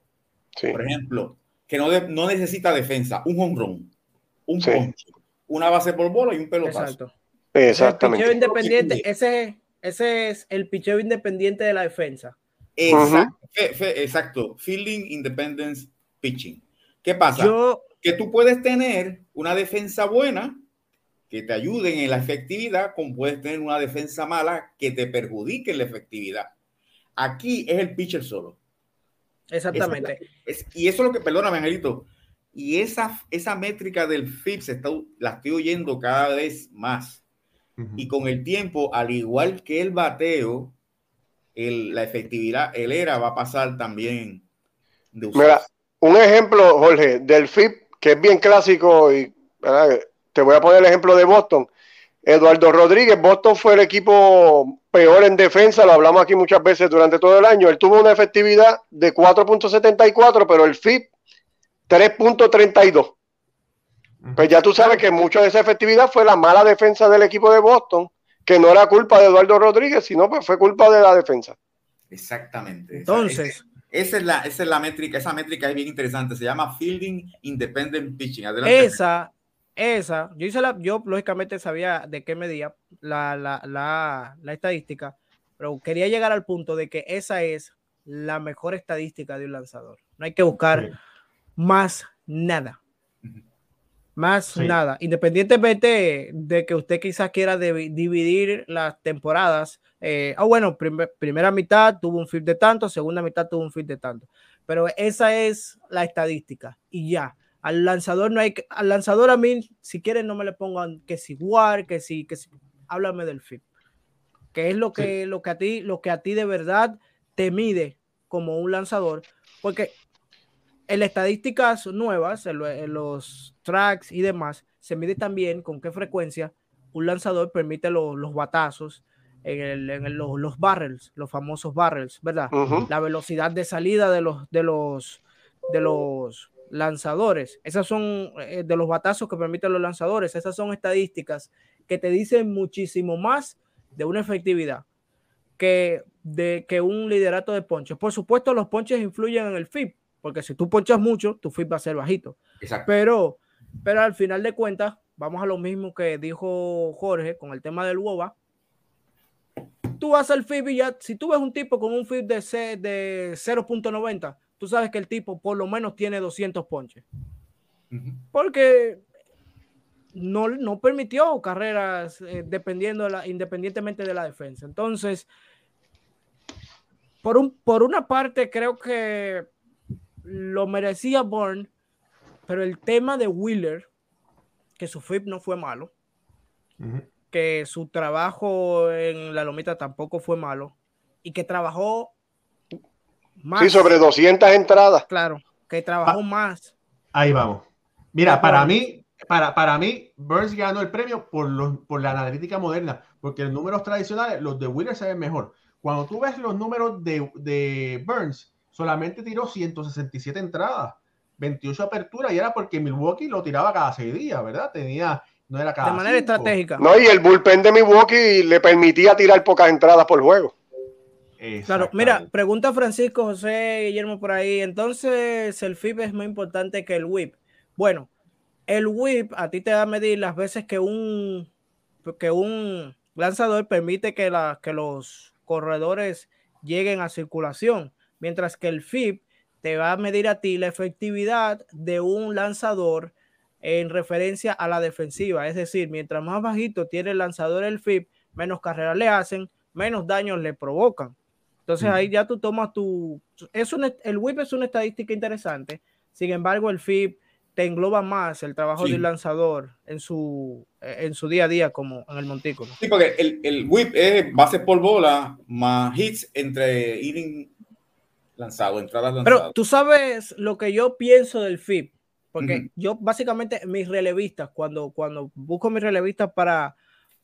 Por ejemplo, que no, no necesita defensa, un honrón, un ponche, una base por bola y un pelotazo. Exacto. Exactamente. El independiente, ese, ese es el picheo independiente de la defensa. Exacto, Fielding Independence Pitching. ¿Qué pasa? que tú puedes tener una defensa buena que te ayude en la efectividad, como puedes tener una defensa mala que te perjudique en la efectividad. Aquí es el pitcher solo. Exactamente. y eso es lo que, perdóname, Angelito, y esa, esa métrica del FIPS está, la estoy oyendo cada vez más. Y con el tiempo, al igual que el bateo, el, la efectividad, el ERA va a pasar también de Mira, un ejemplo, Jorge, del FIP, que es bien clásico, y te voy a poner el ejemplo de Boston. Eduardo Rodríguez, Boston fue el equipo peor en defensa, lo hablamos aquí muchas veces durante todo el año. Él tuvo una efectividad de 4.74, pero el FIP 3.32. Pues ya tú sabes que mucho de esa efectividad fue la mala defensa del equipo de Boston, que no era culpa de Eduardo Rodríguez, sino pues fue culpa de la defensa. Exactamente. Entonces, esa, es la, esa es la métrica, esa métrica es bien interesante, se llama Fielding Independent Pitching. Esa, esa, yo hice la, yo lógicamente sabía de qué medía la, la, la, la estadística, pero quería llegar al punto de que esa es la mejor estadística de un lanzador. No hay que buscar más nada. Más nada. Independientemente de que usted quizás quiera dividir las temporadas. Eh, ah, bueno, primera mitad tuvo un fit de tanto, segunda mitad tuvo un fit de tanto. Pero esa es la estadística y ya. Al lanzador no hay que, al lanzador a mí, si quieren, no me le pongan que si war, que si, que si, háblame del fit. Que es lo que, lo que a ti, lo que a ti de verdad te mide como un lanzador. Porque en estadísticas nuevas, en, los tracks y demás, se mide también con qué frecuencia un lanzador permite los batazos en, los, barrels, los famosos barrels, ¿verdad? La velocidad de salida de los, de los, de los lanzadores. Esas son eh, de los batazos que permiten los lanzadores. Esas son estadísticas que te dicen muchísimo más de una efectividad que de que un liderato de ponches. Por supuesto, los ponches influyen en el FIP, porque si tú ponchas mucho, tu FIP va a ser bajito. Pero, pero al final de cuentas, vamos a lo mismo que dijo Jorge con el tema del WOBA. Tú vas al FIP y ya, si tú ves un tipo con un FIP de, de 0.90, tú sabes que el tipo por lo menos tiene 200 ponches. Porque no, no, permitió carreras eh, dependiendo de la, independientemente de la defensa. Entonces, por, un, por una parte, creo que lo merecía Bourne, pero el tema de Wheeler, que su FIP no fue malo, que su trabajo en la lomita tampoco fue malo, y que trabajó más. Sí, sobre 200 entradas. Claro, que trabajó más. Ahí vamos. Mira, para mí, para, para mí, Burns ganó el premio por, los, por la analítica moderna, porque los números tradicionales, los de Wheeler se ven mejor. Cuando tú ves los números de, de Burns, solamente tiró 167 entradas, 28 aperturas, y era porque Milwaukee lo tiraba cada seis días, ¿verdad? Tenía, no era cada De manera estratégica. No, y el bullpen de Milwaukee le permitía tirar pocas entradas por juego. Claro, mira, pregunta Francisco José Guillermo por ahí. Entonces, el FIP es más importante que el WIP. Bueno, el WIP a ti te va a medir las veces que un, que un lanzador permite que, la, que los corredores lleguen a circulación mientras que el FIP te va a medir a ti la efectividad de un lanzador en referencia a la defensiva. Es decir, mientras más bajito tiene el lanzador el FIP, menos carreras le hacen, menos daños le provocan. Entonces ahí ya tú tomas tu... Es el WIP es una estadística interesante, sin embargo el FIP te engloba más el trabajo del lanzador en su, en su día a día como en el montículo. Sí, porque el, el whip es base por bola más hits entre inning lanzado, entradas lanzadas. Pero tú sabes lo que yo pienso del FIP, porque yo básicamente mis relevistas, cuando, cuando busco mis relevistas para,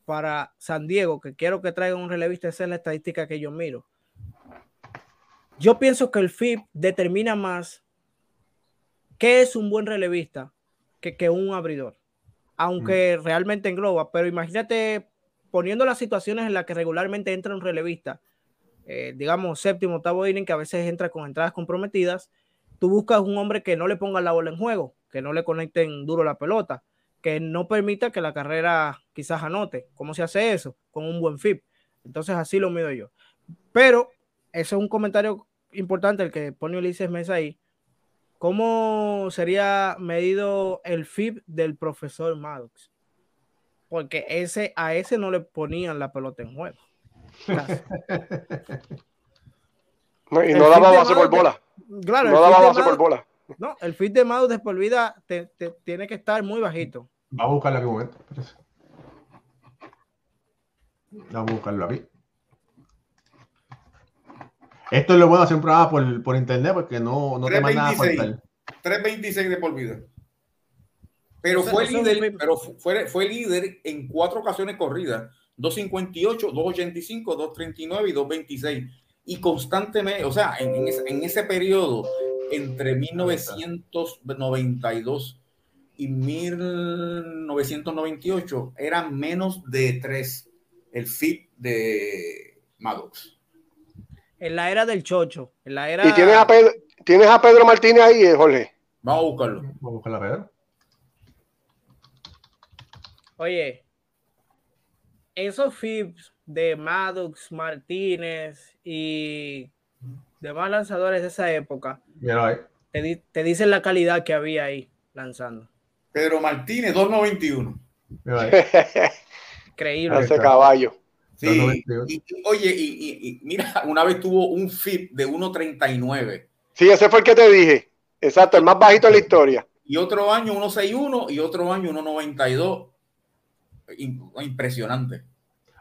para San Diego, que quiero que traigan un relevista, esa es la estadística que yo miro. Yo pienso que el FIP determina más qué es un buen relevista que, que un abridor, aunque mm. realmente engloba, pero imagínate poniendo las situaciones en las que regularmente entra un relevista, eh, digamos séptimo, octavo inning, que a veces entra con entradas comprometidas, tú buscas un hombre que no le ponga la bola en juego, que no le conecten duro la pelota, que no permita que la carrera quizás anote. ¿Cómo se hace eso? Con un buen FIP. Entonces así lo mido yo. Pero eso es un comentario importante el que pone Ulises Mesa ahí. ¿Cómo sería medido el FIP del profesor Maddox? Porque ese, a ese no le ponían la pelota en juego. no, y no daba base por bola. Claro, no daba base por bola. No, el FIP de Maddox de por vida te, tiene que estar muy bajito. Vamos a buscarlo aquí un momento. Vamos a buscarlo aquí. Esto es lo bueno de hacer un programa por, por internet porque no, no te manda nada 326 de por vida. Pero, fue, líder, pero fue, fue líder en cuatro ocasiones corridas. 258, 285, 239 y 226. Y constantemente, o sea, en, en, ese, en ese periodo, entre 1992 y 1998, eran menos de tres el fit de Maddox. En la era del chocho, en la era... ¿Y tienes a Pedro, tienes a Pedro Martínez ahí, eh, Jorge? Vamos a buscarlo. Vamos a buscarlo a Pedro. Oye, esos FIPS de Maddox, Martínez y demás lanzadores de esa época, te, te, dicen la calidad que había ahí lanzando. Pedro Martínez, 291. Increíble. Ese caballo. Sí, y, oye, y, mira, una vez tuvo un FIP de 1.39. Sí, ese fue el que te dije. Exacto, el más bajito de la historia. Y otro año 1.61 y otro año 1.92. Impresionante.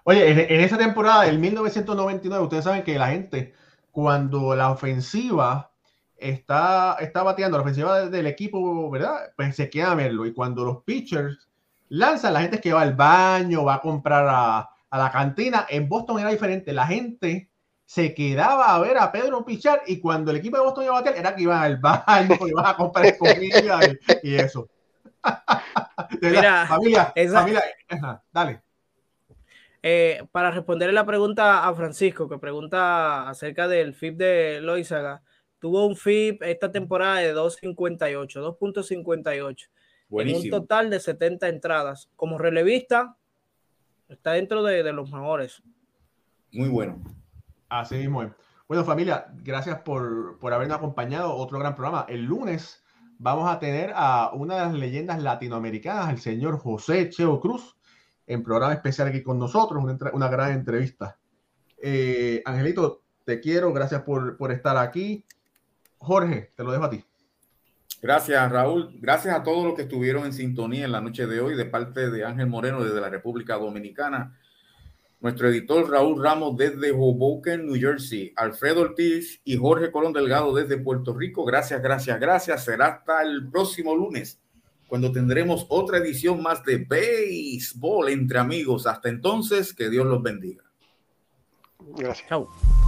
Oye, en, esa temporada del 1999, ustedes saben que la gente, cuando la ofensiva está, está bateando, la ofensiva del equipo, ¿verdad? Pues se queda a verlo. Y cuando los pitchers lanzan, la gente es que va al baño, va a comprar a, a la cantina. En Boston era diferente. La gente se quedaba a ver a Pedro pichar y cuando el equipo de Boston iba a bater era que iban al baño, iban a comprar comida y, eso. Mira, familia, familia dale. Eh, para responder la pregunta a Francisco, que pregunta acerca del FIP de Loizaga, tuvo un FIP esta temporada de 2.58, 2.58. En un total de 70 entradas. Como relevista, está dentro de, de los mejores. Muy bueno. Así mismo Bueno, familia, gracias por, por habernos acompañado. Otro gran programa. El lunes vamos a tener a una de las leyendas latinoamericanas, el señor José Cheo Cruz, en programa especial aquí con nosotros, una, una gran entrevista. Eh, Angelito, te quiero, gracias por, por estar aquí. Jorge, te lo dejo a ti. Gracias, Raúl. Gracias a todos los que estuvieron en sintonía en la noche de hoy de parte de Ángel Moreno desde la República Dominicana, nuestro editor Raúl Ramos desde Hoboken, New Jersey, Alfredo Ortiz y Jorge Colón Delgado desde Puerto Rico. Gracias, gracias, gracias. Será hasta el próximo lunes cuando tendremos otra edición más de béisbol entre amigos. Hasta entonces, que Dios los bendiga. Gracias. Chao.